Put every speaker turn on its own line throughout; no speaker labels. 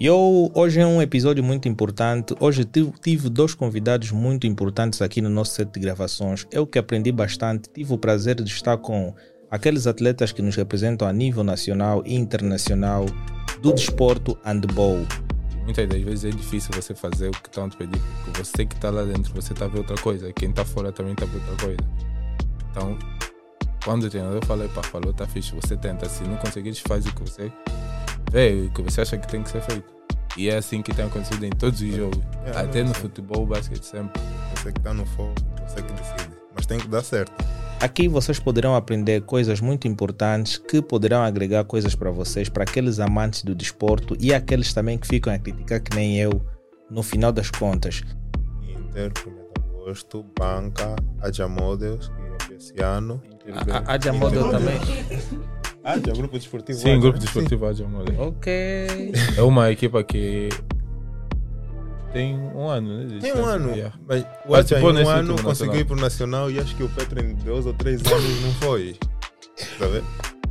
E hoje é um episódio muito importante. Hoje tive, dois convidados muito importantes aqui no nosso set de gravações. Eu que aprendi bastante, tive o prazer de estar com aqueles atletas que nos representam a nível nacional e internacional do desporto handball.
Muitas das vezes é difícil você fazer o que estão te pedir, porque você que está lá dentro, você está vendo outra coisa, quem está fora também está vendo outra coisa. Então, quando o treinador fala, pá, falou, tá fixe, você tenta. Se não conseguir, faz o que você vê, o que você acha que tem que ser feito. E é assim que tem acontecido em todos os jogos. É, Até no futebol, basquete, sempre.
Você que está no fogo, você que decide. Mas tem que dar certo.
Aqui vocês poderão aprender coisas muito importantes que poderão agregar coisas para vocês, para aqueles amantes do desporto e aqueles também que ficam a criticar que nem eu, no final das contas.
Inter, 1 de agosto, Banca, Adia Models, que é esse ano.
A Adia Model também.
Adia, Grupo Desportivo
Sim, Grupo Desportivo Adia Model.
Ok.
É uma equipa que tem um ano, né?
Tem um ano.
Yeah.
Mas o
Participou
Atia em um ano conseguiu
nacional.
ir pro Nacional e acho que o Petro em dois ou três anos não foi. Tá vendo?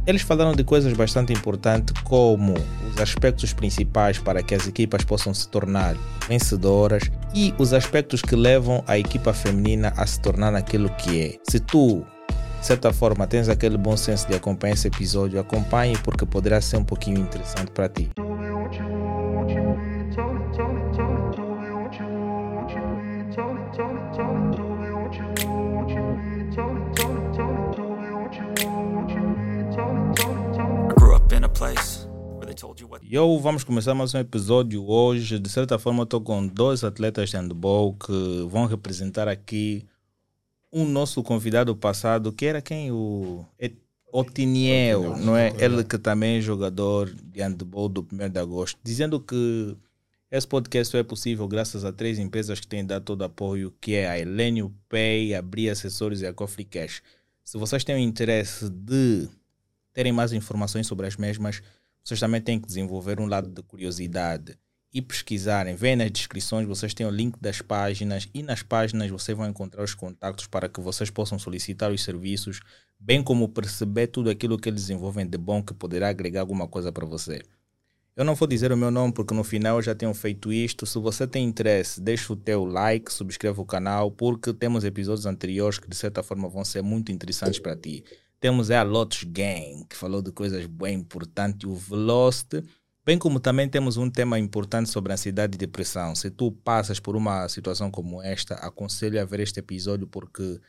Eles falaram de coisas bastante importantes, como os aspectos principais para que as equipas possam se tornar vencedoras e os aspectos que levam a equipa feminina a se tornar aquilo que é. Se tu, de certa forma, tens aquele bom senso de acompanhar esse episódio, acompanhe porque poderá ser um pouquinho interessante para ti. E eu vamos começar mais um episódio hoje. De certa forma, estou com dois atletas de handball que vão representar aqui um nosso convidado passado, que era quem? O Otiniel, não é? Ele que também é jogador de handball do 1 de agosto, dizendo que esse podcast só é possível graças a três empresas que têm dado todo o apoio, que é a Elenio Pay, a Acessórios e a Coffee Cash. Se vocês têm o interesse de terem mais informações sobre as mesmas, vocês também têm que desenvolver um lado de curiosidade e pesquisarem. Vêm nas descrições, vocês têm o link das páginas e nas páginas vocês vão encontrar os contatos para que vocês possam solicitar os serviços, bem como perceber tudo aquilo que eles desenvolvem de bom que poderá agregar alguma coisa para você. Eu não vou dizer o meu nome porque no final eu já tenho feito isto. Se você tem interesse, deixa o teu like, subscreva o canal, porque temos episódios anteriores que de certa forma vão ser muito interessantes para ti. Temos a Lotus Gang, que falou de coisas bem importantes, o Velocity, bem como também temos um tema importante sobre ansiedade e depressão. Se tu passas por uma situação como esta, aconselho a ver este episódio porque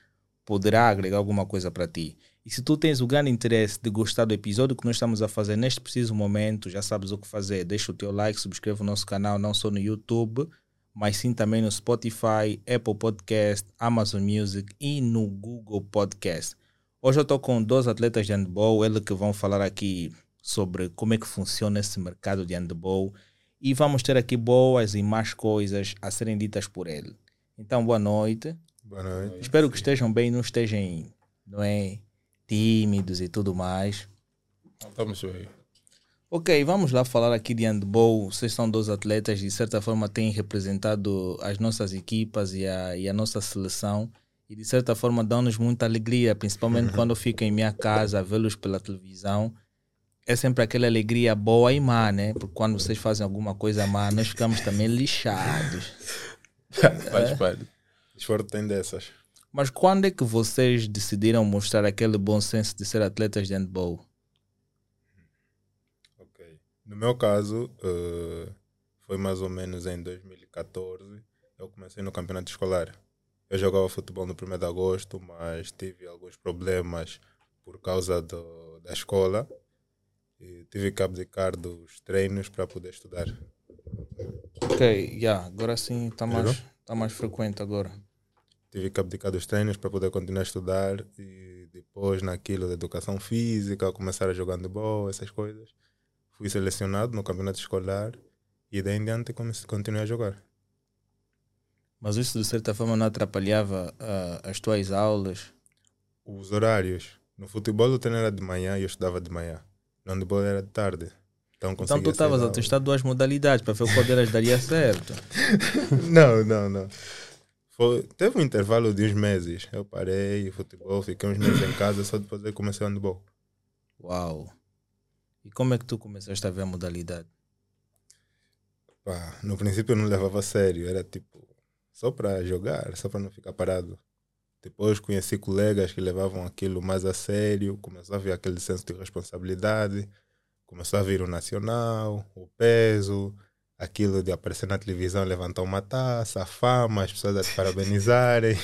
poderá agregar alguma coisa para ti. E se tu tens o grande interesse de gostar do episódio que nós estamos a fazer neste preciso momento, já sabes o que fazer. Deixa o teu like, subscreve o nosso canal, não só no YouTube, mas sim também no Spotify, Apple Podcast, Amazon Music e no Google Podcast. Hoje eu estou com dois atletas de handball, eles que vão falar aqui sobre como é que funciona esse mercado de handball e vamos ter aqui boas e más coisas a serem ditas por ele. Então, boa noite.
Boa noite.
Espero que estejam bem, não estejam, não é, tímidos e tudo mais.
Estamos bem.
Ok, vamos lá falar aqui de handball. Vocês são dois atletas, de certa forma têm representado as nossas equipas e a, e a nossa seleção. E de certa forma dão-nos muita alegria, principalmente quando eu fico em minha casa vê-los pela televisão. É sempre aquela alegria boa e má, né? Porque quando vocês fazem alguma coisa má, nós ficamos também lixados.
Faz parte.
Esporte tem dessas.
Mas quando é que vocês decidiram mostrar aquele bom senso de ser atletas de handball?
Ok. No meu caso, eh, foi mais ou menos em 2014. Eu comecei no campeonato escolar. Eu jogava futebol no 1 de agosto, mas tive alguns problemas por causa do, da escola. E tive que abdicar dos treinos para poder estudar.
Ok, já, agora sim está mais, tá mais frequente agora.
Tive que abdicar dos treinos para poder continuar a estudar. E depois, naquilo da educação física, começar a jogar handball, essas coisas. Fui selecionado no campeonato escolar e daí em diante continuei a jogar.
Mas isso de certa forma não atrapalhava ah, as tuas aulas?
Os horários. No futebol o treino era de manhã e eu estudava de manhã. No handball era de tarde. Então,
Então tu estavas a testar duas modalidades para ver qual delas daria certo.
Não, não, não. Foi, teve um intervalo de uns meses. Eu parei o futebol, fiquei uns meses em casa, só depois eu comecei o handball.
Uau! E como é que tu começaste a ver a modalidade?
Pá, no princípio eu não levava a sério, era tipo só para jogar, só para não ficar parado. Depois conheci colegas que levavam aquilo mais a sério, começou a vir aquele senso de responsabilidade, começou a vir o nacional, o peso, aquilo de aparecer na televisão, levantar uma taça, a fama, as pessoas a te parabenizarem.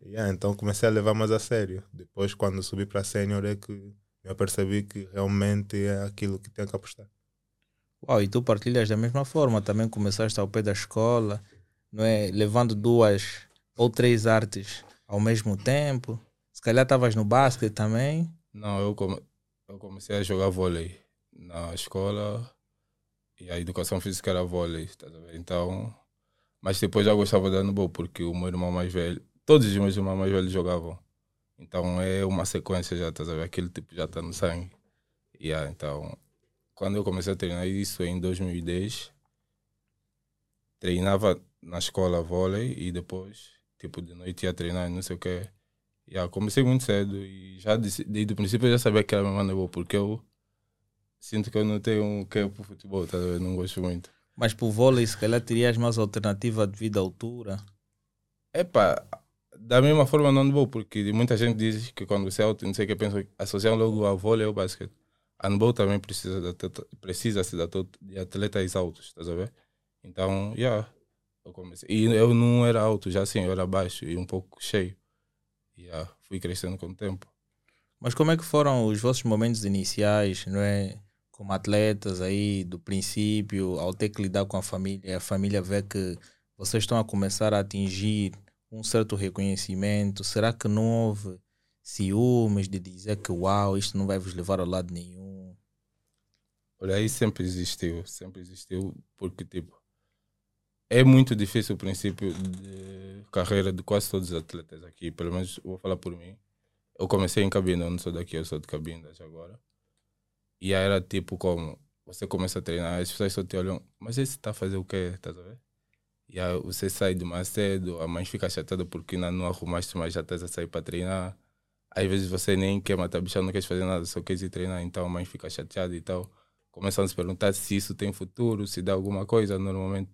yeah, então comecei a levar mais a sério. Depois, quando subi para sênior, é que eu percebi que realmente é aquilo que tenho que apostar.
Uau, e tu partilhas da mesma forma, também começaste ao pé da escola, não é? Levando duas ou três artes ao mesmo tempo. Se calhar estavas no basquete também.
Não, eu, come, eu comecei a jogar vôlei na escola e a educação física era vôlei, tá Então, mas depois já gostava de handball porque o meu irmão mais velho, todos os meus irmãos mais velhos jogavam. Então é uma sequência já, tá vendo? Aquele tipo já está no sangue. Yeah, então, quando eu comecei a treinar isso em 2010, treinava na escola vôlei e depois, tipo, de noite ia treinar não sei o que. Yeah, comecei muito cedo e já desde o princípio eu já sabia que era meu handball porque eu sinto que eu não tenho um que para futebol, tá? eu não gosto muito.
Mas para o vôlei, se calhar terias mais alternativa devido à altura?
Epá, da mesma forma não vou, porque muita gente diz que quando você é alto, não sei o que, pensa, associam logo ao vôlei ou basquete. Handball também precisa de, precisa de atletas altos, estás a ver? Então, yeah, eu comecei. E eu não era alto, já assim, eu era baixo e um pouco cheio. E yeah, fui crescendo com o tempo.
Mas como é que foram os vossos momentos iniciais, não é? Como atletas aí, do princípio, ao ter que lidar com a família, a família vê que vocês estão a começar a atingir um certo reconhecimento? Será que não houve ciúmes de dizer que uau, isto não vai vos levar ao lado nenhum?
Olha, aí sempre existiu, sempre existiu, porque tipo, é muito difícil o princípio de carreira de quase todos os atletas aqui, pelo menos vou falar por mim. Eu comecei em Cabinda, eu não sou daqui, eu sou de Cabinda agora. E aí era tipo como, você começa a treinar, as pessoas só te olham, mas esse está a fazer o quê? Estás a ver? E aí você sai de mais cedo, a mãe fica chateada porque ainda não arrumaste, mas já estás a sair para treinar. Às vezes você nem quer matar bicho, não quer fazer nada, só quer ir treinar, então a mãe fica chateada e tal. Começam a se perguntar se isso tem futuro, se dá alguma coisa. Normalmente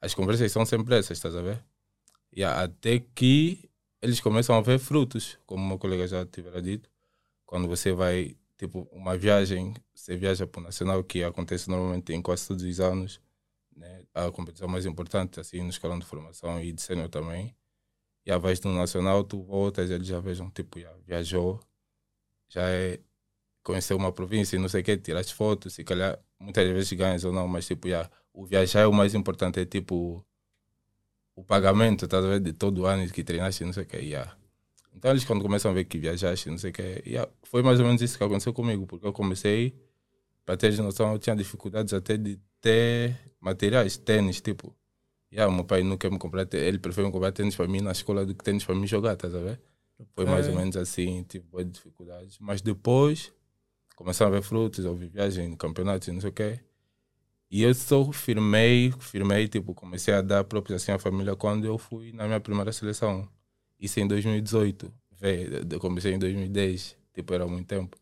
as conversas são sempre essas, estás a ver? E até que eles começam a ver frutos, como meu colega já tivera dito. Quando você vai, tipo, uma viagem, você viaja para o Nacional, que acontece normalmente em quase todos os anos né? a competição mais importante, assim, no escalão de formação e de sênior também. E a vez no nacional, tu voltas, eles já vejam, tipo, já viajou, já é, conheceu uma província e não sei o que, tiraste fotos, se calhar muitas vezes ganhas ou não, mas tipo, já, o viajar é o mais importante, é tipo o pagamento, tá vendo, de todo ano que treinaste, não sei o que, já. Então eles quando começam a ver que viajaste, não sei o que, já, foi mais ou menos isso que aconteceu comigo, porque eu comecei, para ter noção, eu tinha dificuldades até de ter materiais, tênis, tipo. Yeah, meu pai não quer me comprar, ele prefere me comprar tênis para mim na escola do que tênis para mim jogar, a ver? Foi mais ou menos assim, tipo, boas dificuldades. Mas depois começaram a ver frutos, houve viagem, campeonatos não sei o quê. E eu só firmei, firmei, tipo, comecei a dar próprios assim à família quando eu fui na minha primeira seleção. Isso em 2018. Vê, eu comecei em 2010, tipo, era muito tempo.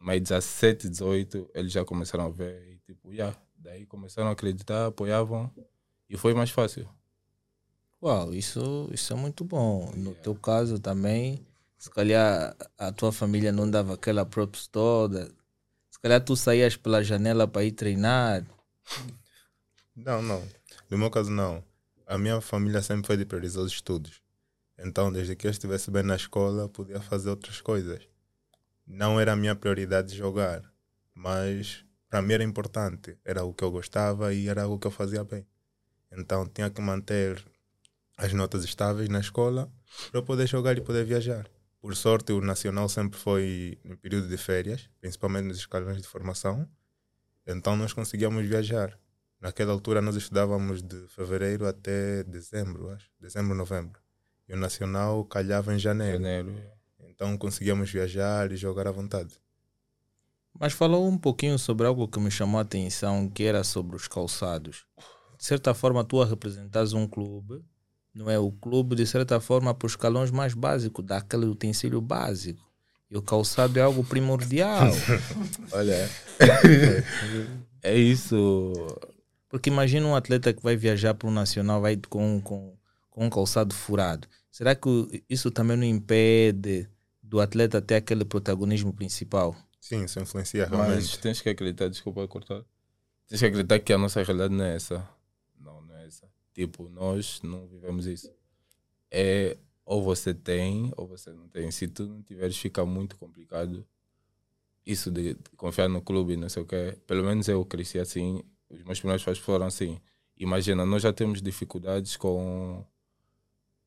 Mas 17, 18, eles já começaram a ver e tipo, yeah, Daí começaram a acreditar, apoiavam e foi mais fácil.
Uau, isso, isso é muito bom. No yeah. teu caso também, se calhar a tua família não dava aquela props toda. Se calhar tu saías pela janela para ir treinar.
Não, não. No meu caso, não. A minha família sempre foi de priorizar os estudos. Então, desde que eu estivesse bem na escola, podia fazer outras coisas. Não era a minha prioridade jogar, mas para mim era importante, era o que eu gostava e era o que eu fazia bem. Então tinha que manter as notas estáveis na escola para poder jogar e poder viajar. Por sorte, o Nacional sempre foi no período de férias, principalmente nos escalões de formação. Então nós conseguíamos viajar. Naquela altura nós estudávamos de fevereiro até dezembro, acho. Dezembro, novembro. E o Nacional calhava em janeiro. janeiro. Então conseguíamos viajar e jogar à vontade.
Mas falou um pouquinho sobre algo que me chamou a atenção, que era sobre os calçados. De certa forma, tu a representas um clube, não é? O clube, de certa forma, para os escalões mais básicos, daquele utensílio básico. E o calçado é algo primordial.
Olha, é isso.
Porque imagina um atleta que vai viajar para o Nacional, vai com, com, com um calçado furado. Será que isso também não impede do atleta ter aquele protagonismo principal?
Sim, isso influencia
Mas
realmente.
tens que acreditar, desculpa cortar. Tens que acreditar que a nossa realidade não é essa. Não, não é essa. Tipo, nós não vivemos isso. É ou você tem ou você não tem. Se tu não tiveres, fica muito complicado. Isso de confiar no clube, não sei o quê. Pelo menos eu cresci assim. Os meus primeiros pais foram assim. Imagina, nós já temos dificuldades com.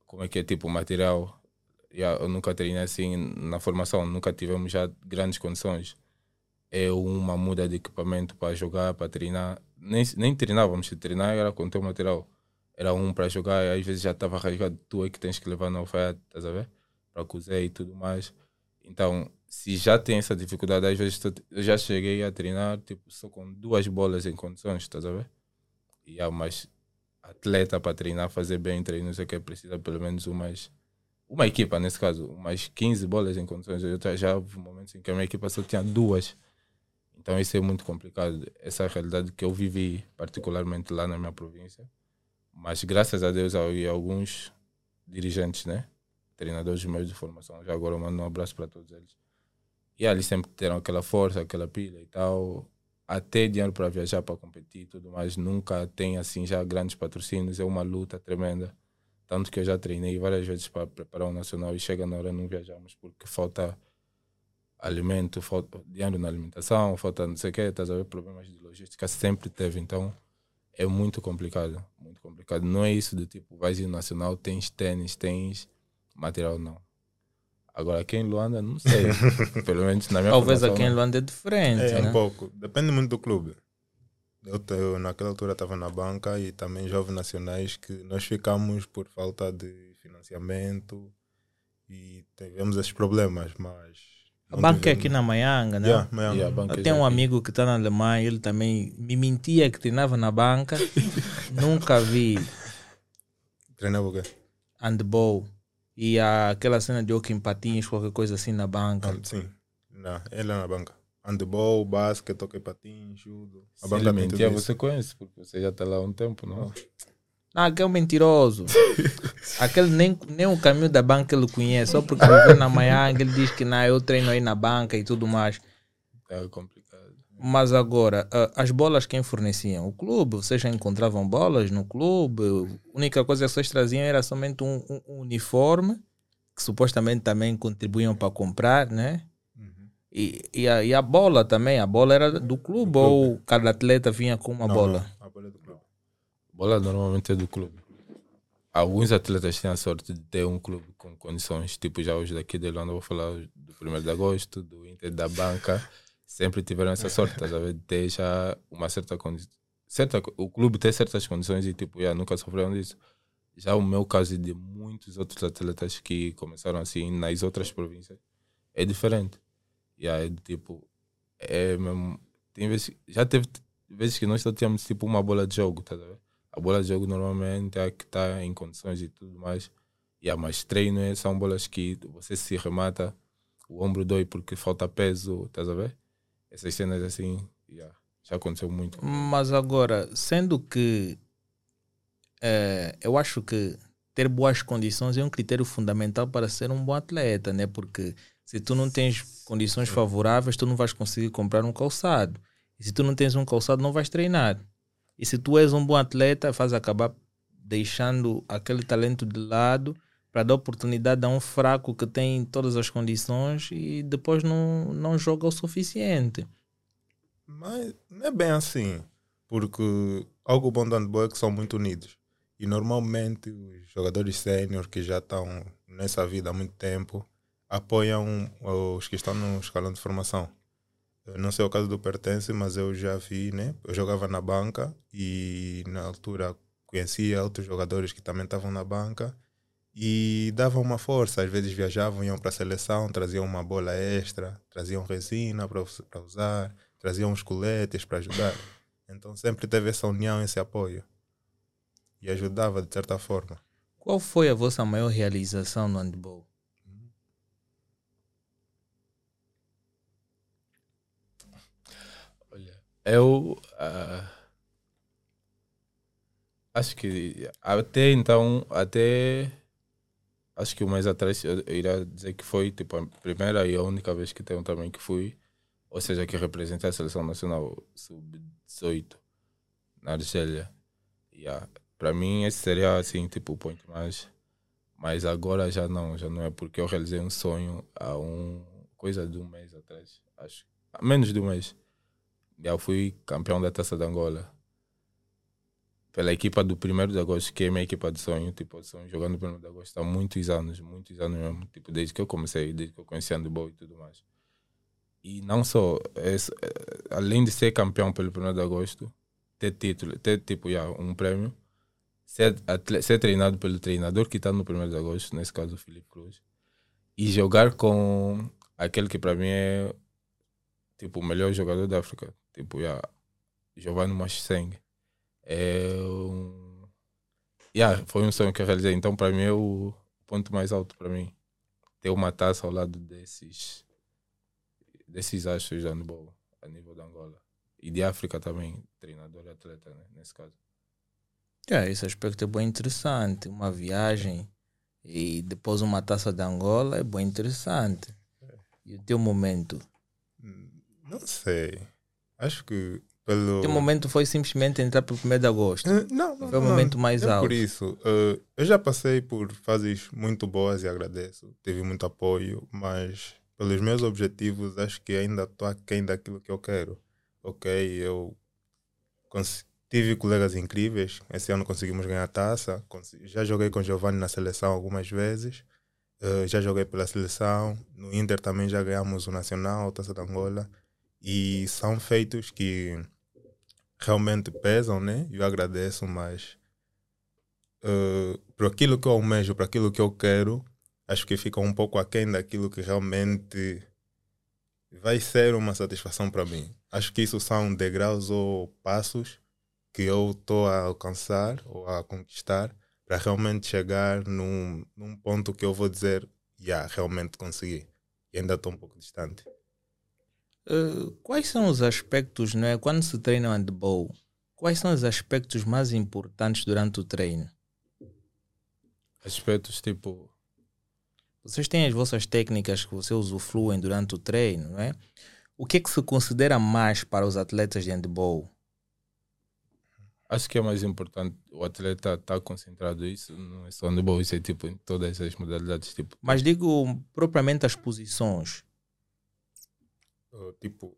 Como é que é? Tipo, material. Eu nunca treinei assim na formação, nunca tivemos já grandes condições é uma muda de equipamento para jogar, para treinar. Nem, nem treinávamos, se treinar era com o teu material. Era um para jogar, às vezes já estava rasgado, tu é que tens que levar na alfaiate, estás a ver? Para cozer e tudo mais. Então, se já tem essa dificuldade, às vezes eu já cheguei a treinar tipo, só com duas bolas em condições, estás a ver? E há mais atleta para treinar, fazer bem treinos, é que precisa pelo menos umas. Uma equipa, nesse caso, umas 15 bolas em condições. Eu já- houve momentos em que a minha equipa só tinha duas. Então isso é muito complicado. Essa é realidade que eu vivi, particularmente lá na minha província. Mas graças a Deus havia alguns dirigentes, né? Treinadores meus de formação. Já agora eu mando um abraço para todos eles. E ali sempre tiveram aquela força, aquela pilha e tal. Até dinheiro para viajar, para competir e tudo mais. Nunca tem assim já grandes patrocínios. É uma luta tremenda. Tanto que eu já treinei várias vezes para preparar o nacional e chega na hora não viajamos porque falta alimento, falta dinheiro na alimentação, falta não sei o quê, estás a ver? Problemas de logística sempre teve, então é muito complicado, muito complicado. Não é isso de tipo, vais ir no nacional, tens tênis, tens material, não. Agora aqui em Luanda, não sei. Pelo menos na minha
Talvez aqui em. Luanda é diferente,
É,
né?
um pouco. Depende muito do clube. Eu, eu naquela altura estava na banca e também jovens nacionais que nós ficamos por falta de financiamento e tivemos esses problemas, mas...
A
não
banca é aqui na Maianga, né?
Yeah, Miami.
E a banca
Eu
já
tenho um
aqui.
amigo que está na Alemanha, ele também me mentia que treinava na banca. Nunca vi
Treinava o quê?
handball. E há aquela cena de hockey em patins, qualquer coisa assim na banca.
Ah, sim. Não, ele é na banca. Handball, basquete, toque patins, judo. A
Se
banca
mentia, você conhece, porque você já está lá há um tempo, não?
Ah, aquele é um mentiroso. Aquele nem, nem o caminho da banca ele conhece. Só porque viveu na Maianga, ele diz que não, eu treino aí na banca e tudo mais.
É complicado.
Mas agora, as bolas quem forneciam? O clube? Vocês já encontravam bolas no clube? A única coisa que vocês traziam era somente um, um- uniforme, que supostamente também contribuíam para comprar, né?
Uhum.
E, e, a, e a bola também, a bola era do clube, ou cada atleta vinha com uma
Não,
bola?
não, a bola é do clube.
Bola normalmente é do clube. Alguns atletas têm a sorte de ter um clube com condições, tipo já os daqui de Luanda, vou falar do 1 de agosto, do Inter da Banca, sempre tiveram essa sorte, ver, de ter já uma certa condição. Certa, o clube tem certas condições e tipo, já nunca sofreram disso. Já o meu caso e de muitos outros atletas que começaram assim nas outras províncias é diferente. E aí, tipo, é mesmo. Tem vezes, já teve vezes que nós só tínhamos tipo uma bola de jogo, tá ver? A bola de jogo normalmente é a que está em condições e tudo mais. A mais treino é, são bolas que você se remata, o ombro dói porque falta peso, estás a ver? Essas cenas assim, já, já aconteceu muito.
Mas agora, sendo que eh, eu acho que ter boas condições é um critério fundamental para ser um bom atleta, né? Porque se tu não tens condições favoráveis, tu não vais conseguir comprar um calçado. E se tu não tens um calçado, não vais treinar. E se tu és um bom atleta, faz acabar deixando aquele talento de lado para dar oportunidade a um fraco que tem todas as condições e depois não, não joga o suficiente.
Mas não é bem assim, porque algo bom do handball é que são muito unidos. E normalmente os jogadores sénior que já estão nessa vida há muito tempo apoiam os que estão no escalão de formação. Não sei o caso do Pertence, mas eu já vi, né? Eu jogava na banca e na altura conhecia outros jogadores que também estavam na banca e davam uma força. Às vezes viajavam, iam para a seleção, traziam uma bola extra, traziam resina para usar, traziam uns coletes para ajudar. Então sempre teve essa união, esse apoio. E ajudava de certa forma.
Qual foi a vossa maior realização no handball?
Eu. ah, Acho que até então, até acho que um mês atrás eu, iria dizer que foi tipo a primeira e a única vez que tenho também que fui, ou seja, que representei a seleção nacional sub-18 na Argélia. Yeah. Para mim esse seria assim tipo o ponto mais mas agora já não, já não é porque eu realizei um sonho há um coisa de um mês atrás, acho. Menos de um mês. Já fui campeão da Taça de Angola pela equipa do 1 de agosto, que é minha equipa de sonho, tipo, sonho jogando no 1 de agosto há muitos anos, muitos anos mesmo, tipo, desde que eu comecei, desde que eu conheci handball e tudo mais. E não só, é, além de ser campeão pelo 1 de agosto, ter título, ter tipo, yeah, um prêmio, ser, ser treinado pelo treinador que está no 1 de agosto, nesse caso o Felipe Cruz, e jogar com aquele que para mim é tipo o melhor jogador da África, tipo, yeah, Giovanni Machisseng é um... yeah, foi um sonho que eu realizei. Então, para mim, é o ponto mais alto para mim. Ter uma taça ao lado desses desses astros de handball a nível da Angola. E de África também, treinador e atleta, né, nesse caso.
É, esse aspecto é bem interessante. Uma viagem e depois uma taça de Angola é bem interessante. E o teu momento?
Não sei. Acho que pelo...
O momento foi simplesmente entrar para o 1 de agosto.
Uh, não, não,
Foi o momento mais
não,
alto.
Por isso, uh, eu já passei por fases muito boas e agradeço. Tive muito apoio, mas pelos meus objetivos, acho que ainda estou aquém daquilo que eu quero. Ok, eu tive colegas incríveis. Esse ano conseguimos ganhar a taça. Já joguei com Giovanni na seleção algumas vezes. Uh, já joguei pela seleção. No Inter também já ganhamos o Nacional, a Taça de Angola. E são feitos que realmente pesam, né? Eu agradeço, mas uh, por aquilo que eu almejo, por aquilo que eu quero, acho que fica um pouco aquém daquilo que realmente vai ser uma satisfação para mim. Acho que isso são degraus ou passos que eu estou a alcançar ou a conquistar para realmente chegar num, num ponto que eu vou dizer, já, yeah, realmente consegui. E ainda estou um pouco distante.
Uh, quais são os aspectos, não é? Quando se treina handball, quais são os aspectos mais importantes durante o treino?
Aspectos tipo.
Vocês têm as vossas técnicas que vocês usufruem durante o treino, não é? O que é que se considera mais para os atletas de handball?
Acho que é mais importante o atleta estar tá concentrado isso, não é só handball, isso é tipo em todas as modalidades. Tipo.
Mas digo propriamente as posições
tipo,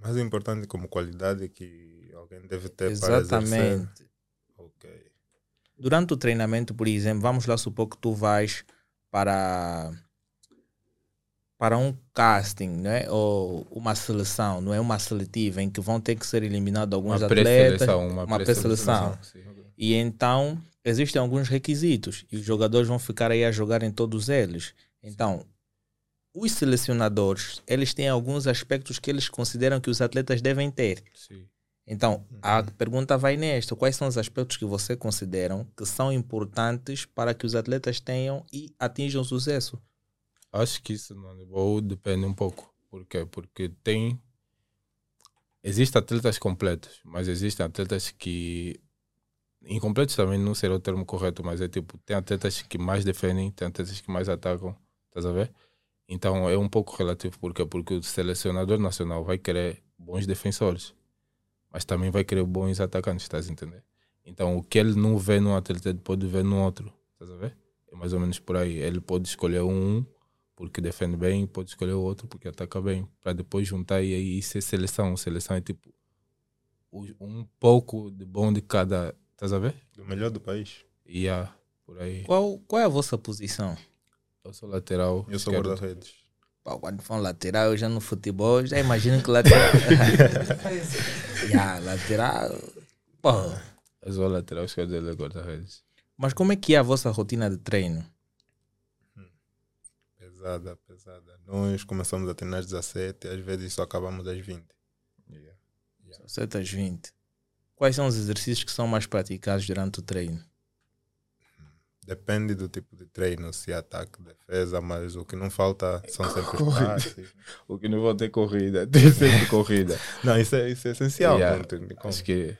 mais importante como qualidade que alguém deve ter
Exatamente.
para exercer. Ok.
Durante o treinamento, por exemplo, vamos lá supor que tu vais para para um casting, né? ou uma seleção, não é uma seletiva, em que vão ter que ser eliminados alguns
uma
atletas,
uma,
uma pré-seleção. E então existem alguns requisitos e os jogadores vão ficar aí a jogar em todos eles. Então, os selecionadores, eles têm alguns aspectos que eles consideram que os atletas devem ter.
Sim.
Então, a uhum. pergunta vai nesta: quais são os aspectos que você consideram que são importantes para que os atletas tenham e atinjam sucesso?
Acho que isso não é depende um pouco. Por quê? Porque tem. Existem atletas completos, mas existem atletas que. Incompletos também não será o termo correto, mas é tipo: tem atletas que mais defendem, tem atletas que mais atacam, estás a ver? Então é um pouco relativo porque porque o selecionador nacional vai querer bons defensores, mas também vai querer bons atacantes, estás a entender? Então o que ele não vê num atleta ele pode ver no outro, estás a ver? É mais ou menos por aí. Ele pode escolher um porque defende bem, pode escolher o outro porque ataca bem, para depois juntar e aí ser seleção. Seleção é tipo um pouco de bom de cada, estás a ver?
Do melhor do país.
E yeah, por aí.
Qual, qual é a vossa posição?
Eu sou lateral.
Eu sou guarda-redes.
Quando for lateral, eu já no futebol, já imagino que lateral. yeah, lateral. Pô.
Eu sou lateral, quer dizer guarda-redes.
Mas como é que é a vossa rotina de treino?
Pesada, pesada. Nós começamos a treinar às 17, às vezes só acabamos às 20.
Yeah. Yeah. 17 às 20. Quais são os exercícios que são mais praticados durante o treino?
Depende do tipo de treino, se é ataque, defesa, mas o que não falta são sempre passes.
o que não falta é corrida, tem sempre corrida.
Não, isso é, isso é essencial.
Yeah, acho que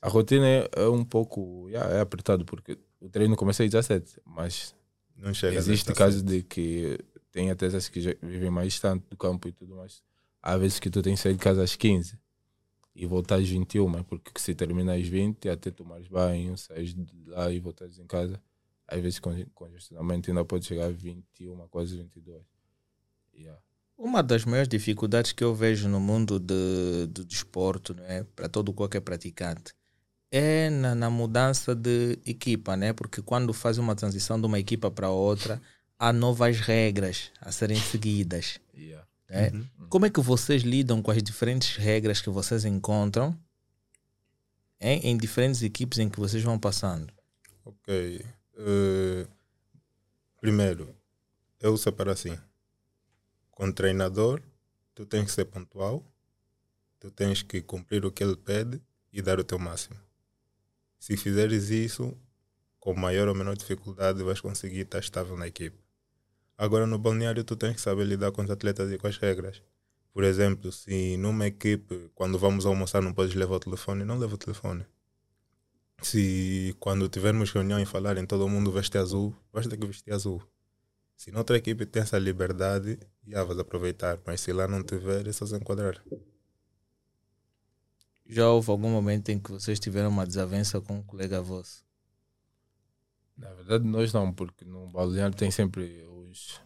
A rotina é, é um pouco. yeah, é apertado, porque o treino começa às 17, mas
Não chega
existe casos de que tem atletas que já vivem mais distante do campo e tudo mais. Há vezes que tu tens que sair de casa às 15 e voltar às 21, porque se termina às 20, até tomares banho, saís de lá e voltares em casa, às vezes com congestionamento ainda pode chegar a 21, quase 22. Yeah.
Uma das maiores dificuldades que eu vejo no mundo de, do desporto, né, para todo qualquer praticante, é na, na mudança de equipa, né? Porque quando faz uma transição de uma equipa para outra, há novas regras a serem seguidas.
Yeah.
Né? Como é que vocês lidam com as diferentes regras que vocês encontram em, em diferentes equipes em que vocês vão passando?
Ok. Eh, primeiro, eu separo assim. Com treinador, tu tens que ser pontual, tu tens que cumprir o que ele pede e dar o teu máximo. Se fizeres isso, com maior ou menor dificuldade, vais conseguir estar estável na equipe. Agora, no balneário, tu tens que saber lidar com os atletas e com as regras. Por exemplo, se numa equipe, quando vamos almoçar, não podes levar o telefone, não leva o telefone. Se quando tivermos reunião e falarem todo mundo veste azul, vais ter que vestir azul. Se noutra equipe tem essa liberdade, já vais aproveitar. Mas se lá não tiver, é só se enquadrar.
Já houve algum momento em que vocês tiveram uma desavença com um colega vosso?
Na verdade, nós não, porque no balneário tem sempre os.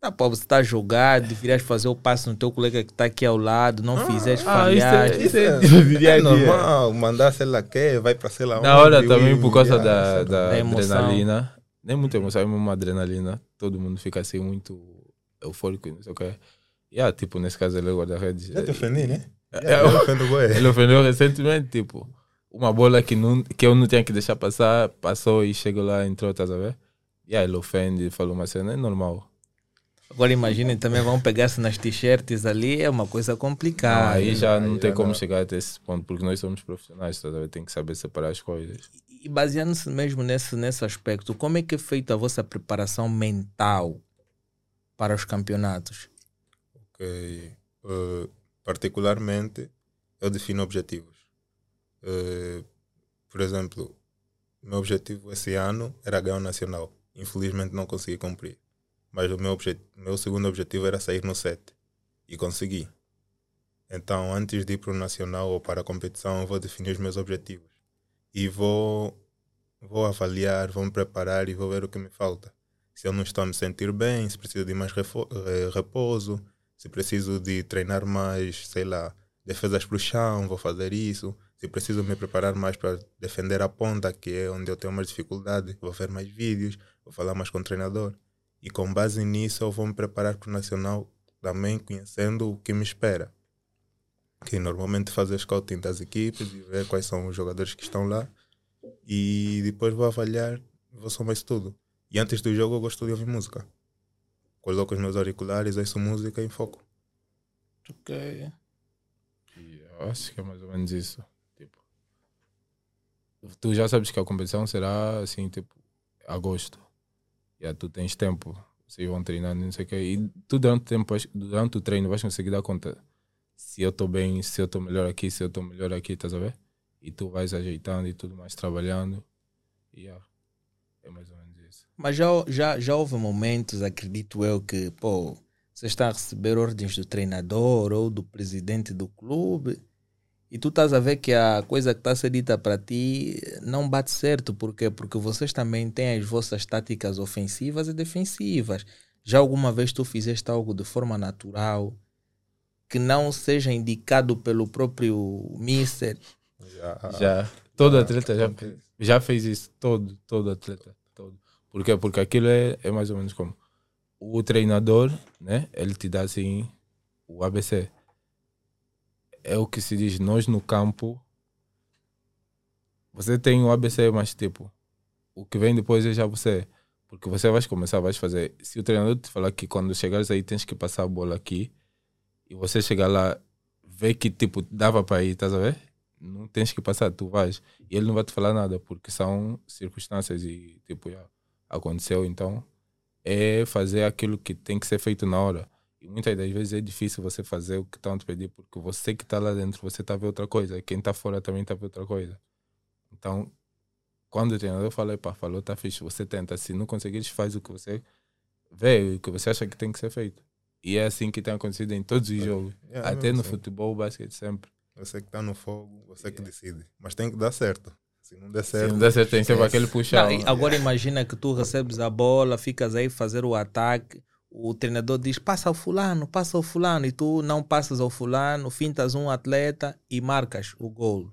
Tá, pô, você está a jogar, deverias fazer o passo no teu colega que está aqui ao lado, não fizeste,
ah, isso é- isso é-
é,
dia dia.
normal, mandar sei lá quer, vai para sei lá
Na hora
onde,
também, por causa da, da adrenalina, nem muita emoção, é uma adrenalina, todo mundo fica assim muito eufórico e não sei o que. Yeah, tipo, nesse caso ele é guarda-redes.
Já te ofendi, né?
É,
Já te ofendo, bué.
Ele ofendeu recentemente, tipo, uma bola que, não, que eu não tinha que deixar passar, passou e chegou lá, entrou, tá a ver? E aí ele ofende, falou uma cena, é normal.
Agora imaginem, também vão pegar-se nas t-shirts ali, é uma coisa complicada.
Não, aí já não
aí
tem
já
como
não.
chegar até esse ponto, porque nós somos profissionais, tá? Tem que saber separar as coisas.
E baseando-se mesmo nesse, nesse aspecto, como é que é feita a vossa preparação mental para os campeonatos?
Ok. Eh, particularmente, eu defino objetivos. Eh, por exemplo, meu objetivo esse ano era ganhar o nacional. Infelizmente não consegui cumprir. Mas o meu, meu segundo objetivo era sair no 7. E consegui. Então, antes de ir para o nacional ou para a competição, eu vou definir os meus objetivos. E vou, vou avaliar, vou me preparar e vou ver o que me falta. Se eu não estou a me sentir bem, se preciso de mais eh, repouso, se preciso de treinar mais, sei lá, defesas para o chão, vou fazer isso. Se preciso me preparar mais para defender a ponta, que é onde eu tenho mais dificuldade, vou ver mais vídeos, vou falar mais com o treinador. E com base nisso, eu vou me preparar para o Nacional também conhecendo o que me espera. Que normalmente fazer scouting das equipes e ver quais são os jogadores que estão lá. E depois vou avaliar, vou somar isso tudo. E antes do jogo eu gosto de ouvir música. Coloco os meus auriculares, ouço música em foco.
Ok.
E eu acho que é mais ou menos isso. Tipo, tu já sabes que a competição será assim, tipo, agosto. Aí tu tens tempo. Vocês vão treinando, não sei o quê. E tu durante o, tempo, durante o treino vais conseguir dar conta se eu estou bem, se eu estou melhor aqui, se eu estou melhor aqui, estás a ver? E tu vais ajeitando e tudo mais, trabalhando. E yeah, é mais ou menos isso.
Mas já, já, já houve momentos, acredito eu, que, pô, você está a receber ordens do treinador ou do presidente do clube e tu estás a ver que a coisa que está a ser dita para ti não bate certo. Por quê? Porque vocês também têm as vossas táticas ofensivas e defensivas. Já alguma vez tu fizeste algo de forma natural que não seja indicado pelo próprio mister?
Já,
Já, todo atleta já, fez- já fez isso, todo, todo atleta, todo. Por quê? Porque aquilo é, é mais ou menos como o treinador, né? Ele te dá assim o ABC. É o que se diz, nós no campo, você tem o ABC, mas tipo, o que vem depois é já você. Porque você vai começar, vai fazer. Se o treinador te falar que quando chegares aí tens que passar a bola aqui, e você chegar lá, vê que tipo, dava para ir, estás a ver? Não tens que passar, tu vais. E ele não vai te falar nada, porque são circunstâncias e tipo, já aconteceu. Então, é fazer aquilo que tem que ser feito na hora. E muitas das vezes é difícil você fazer o que estão a te pedir, porque você que está lá dentro, você está a ver outra coisa. Quem está fora também está a ver outra coisa. Então, quando o treinador fala, pá, falou, tá fixe, você tenta. Se não conseguires, faz o que você vê, o que você acha que tem que ser feito. E é assim que tem acontecido em todos os jogos.
Yeah,
Até no
assim.
futebol, basquete, sempre.
Você que está no fogo, você que decide. Mas tem que dar certo. Se não der
Se
certo.
não der certo, tem sempre aquele.
Não, e agora imagina que tu recebes a bola, ficas aí fazer o ataque, o treinador diz passa ao fulano, passa ao fulano, e tu não passas ao fulano, fintas um atleta e marcas o gol.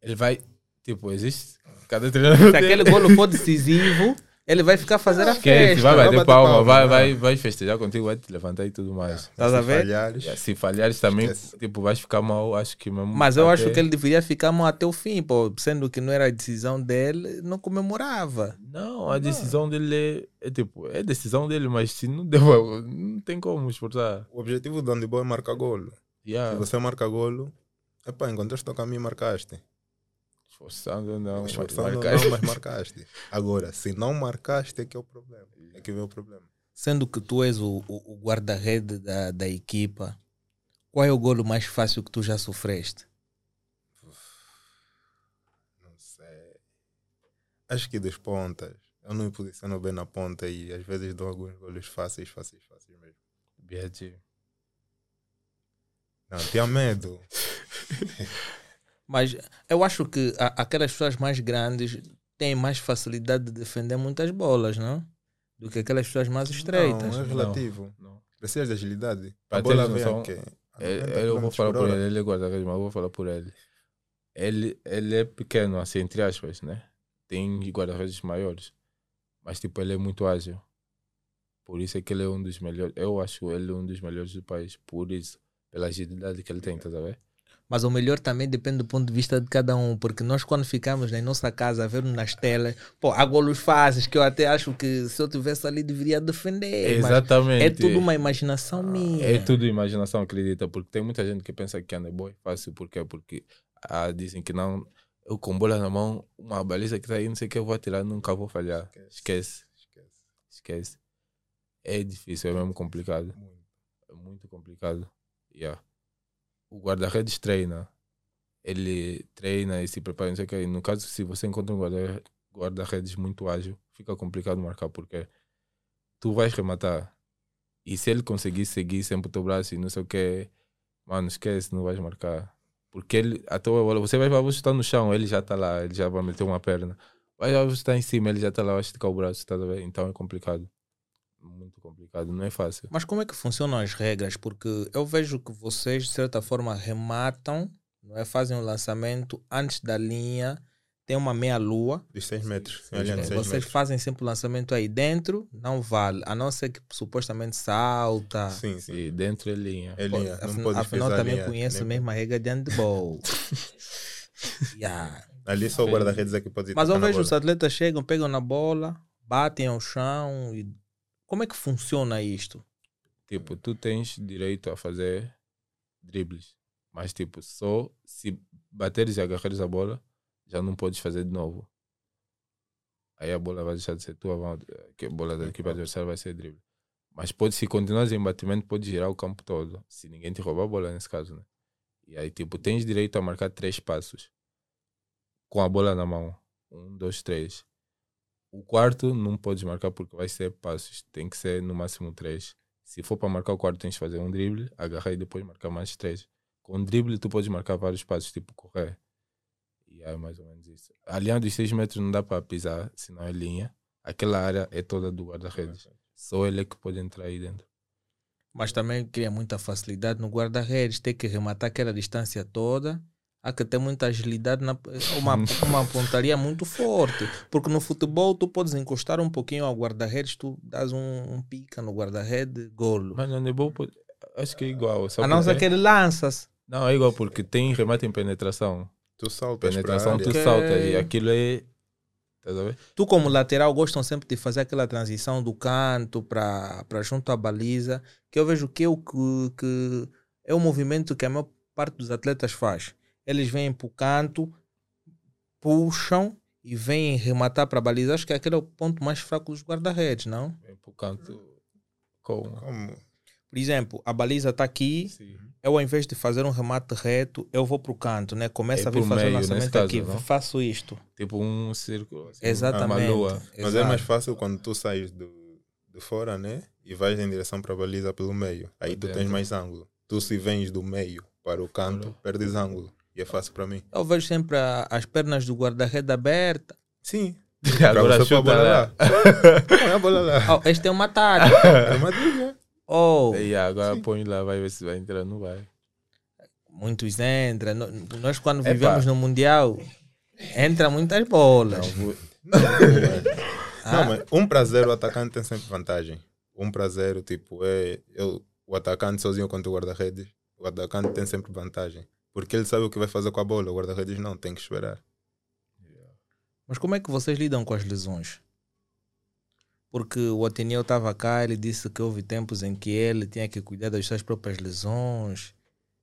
Ele vai, tipo, existe. Cada treinador.
Se aquele gol for decisivo, ele vai ficar a fazer a festa.
vai
vai
bater
bater
palma,
palma,
vai,
não.
vai, vai festejar contigo, vai te levantar e tudo mais.
A
Se
ver?
falhares,
Yeah, Se falhares também,
Esquece.
tipo, vais ficar mal, acho que mesmo.
Mas eu acho
até-
que ele deveria ficar mal até o fim, pô, sendo que não era a decisão dele, não comemorava.
Não, a decisão dele é, é tipo, é decisão dele, mas se não deu, não tem como esforçar.
o objetivo do handball é marcar golo. Se
Yeah.
você marca golo, epá, encontraste o caminho e marcaste.
Esforçando não,
Esforçando não, mas marcaste. Agora, se não marcaste, é que é o problema. É que vem o problema.
Sendo que tu és o, o, o guarda-rede da, da equipa, qual é o golo mais fácil que tu já sofreste?
Não sei. Acho que dos pontas. Eu não me posiciono bem na ponta e às vezes dou alguns golos fáceis, fáceis, fáceis mesmo.
BG.
Não, tinha medo.
Mas eu acho que a- aquelas pessoas mais grandes têm mais facilidade de defender muitas bolas, não? Do que aquelas pessoas mais estreitas.
Não, é relativo.
Não.
Precisas de agilidade.
Pra
a bola vem aqui. a
É,
90
eu vou falar por
hora.
ele, ele é guarda-redes, mas eu vou falar por ele. Ele, ele é pequeno, assim, entre aspas, né? Tem guarda-redes maiores, mas tipo, ele é muito ágil. Por isso é que ele é um dos melhores. Eu acho ele um dos melhores do país, por isso, pela agilidade que ele tem, tá a ver?
Mas o melhor também depende do ponto de vista de cada um, porque nós quando ficamos na nossa casa a ver nas telas, pô, há golos fáceis que eu até acho que se eu tivesse ali deveria defender. mas
Exatamente.
é tudo uma imaginação minha.
É tudo imaginação, acredita, porque tem muita gente que pensa que handebol é fácil, por quê? Porque ah, dizem que não, eu com bola na mão, uma baliza que tá aí, não sei o que eu vou atirar, nunca vou falhar. Esquece,
Esquece.
esquece. É difícil, é mesmo complicado.
Muito.
É muito complicado. Yeah. O guarda-redes treina. Ele treina e se prepara, não sei o que. No caso, se você encontra um guarda- guarda-redes muito ágil, fica complicado marcar, porque tu vais rematar. E se ele conseguir seguir sempre o teu braço e não sei o que, mano, esquece, não vais marcar. Porque ele, a tua bola, você vai chutar no chão, ele já está lá, ele já vai meter uma perna. Vai chutar em cima, ele já está lá, vai esticar o braço, tá? Então é complicado. Muito complicado, não é fácil.
Mas como é que funcionam as regras? Porque eu vejo que vocês, de certa forma, rematam, não é? fazem o lançamento antes da linha, tem uma meia-lua.
Dos 6 metros.
sim,
Vocês
metros.
fazem sempre o lançamento aí dentro, não vale, a não ser que supostamente salta.
Sim, sim.
E dentro é linha.
É
Pô,
linha.
afin-
Não pode
afinal, também
linha,
conheço
nem-
mesmo a regra de handball. yeah.
Ali só o guarda-redes é que pode ir
Mas eu vejo os atletas chegam, pegam na bola, batem ao chão. E... Como é que funciona isto?
Tipo, tu tens direito a fazer dribles. Mas, tipo, só se bateres e agarrares a bola, já não podes fazer de novo. Aí a bola vai deixar de ser tua, a bola da equipe adversária vai ser drible. Mas pode, se continuares em batimento, pode girar o campo todo. Se ninguém te roubar a bola, nesse caso, né? E aí, tipo, tens direito a marcar três passos. Com a bola na mão. Um, dois, três. O quarto não podes marcar porque vai ser passos. Tem que ser no máximo três. Se for para marcar o quarto, tens de fazer um drible, agarrar e depois marcar mais três. Com drible, tu podes marcar vários passos, tipo correr. E é mais ou menos isso. A linha dos 6 metros não dá para pisar, senão é linha. Aquela área é toda do guarda-redes. Só ele é que pode entrar aí dentro.
Mas também cria muita facilidade no guarda-redes, ter que rematar aquela distância toda. Há que ter muita agilidade, na, uma, uma pontaria muito forte. Porque no futebol tu podes encostar um pouquinho ao guarda-redes, tu dás um, um pica no guarda-rede, golo.
Mas no handebol, pode- acho que é igual.
A não ser que ele lança-se.
Não, é igual porque tem remate em penetração.
Tu saltas
Penetração, tu salta e aquilo é.
Tu, como lateral, gostam sempre de fazer aquela transição do canto para junto à baliza, que eu vejo que é o que, que é o movimento que a maior parte dos atletas faz. Eles vêm para o canto, puxam e vêm rematar para a baliza. Acho que aquele é o ponto mais fraco dos guarda-redes, não?
Vem pro canto com.
Como?
Por exemplo, a baliza está aqui,
Sim.
eu ao invés de fazer um remate reto, eu vou para o canto, né? Começa
É
a vir fazer o
meio, nesse
lançamento
caso,
aqui,
não?
faço isto.
Tipo um círculo. assim,
Exatamente.
Uma lua.
Mas é mais fácil quando tu sais do, de fora, né? E vais em direção para a baliza pelo meio. Aí tu
Dentro.
tens mais ângulo. Tu se vens do meio para o canto,
Claro.
perdes ângulo. E é fácil para mim.
Eu vejo sempre a- as pernas do guarda-rede abertas.
Sim.
Agora
pôr a
chuta
bola
lá.
lá. Põe a bola lá.
Oh, este é uma tática.
É uma dica.
Oh,
E agora põe lá, vai ver se vai entrar, não vai.
muitos entram. Nós, quando
Epa.
vivemos no Mundial, entra muitas bolas.
Não, vou-
Ah,
Não, mas um para zero o atacante tem sempre vantagem. Um para zero, tipo, é eu, o atacante sozinho contra o guarda-redes. O atacante tem sempre vantagem. Porque ele sabe o que vai fazer com a bola. O guarda-redes não, tem que esperar.
Mas como é que vocês lidam com as lesões? Porque o Ateneu estava cá, ele disse que houve tempos em que ele tinha que cuidar das suas próprias lesões.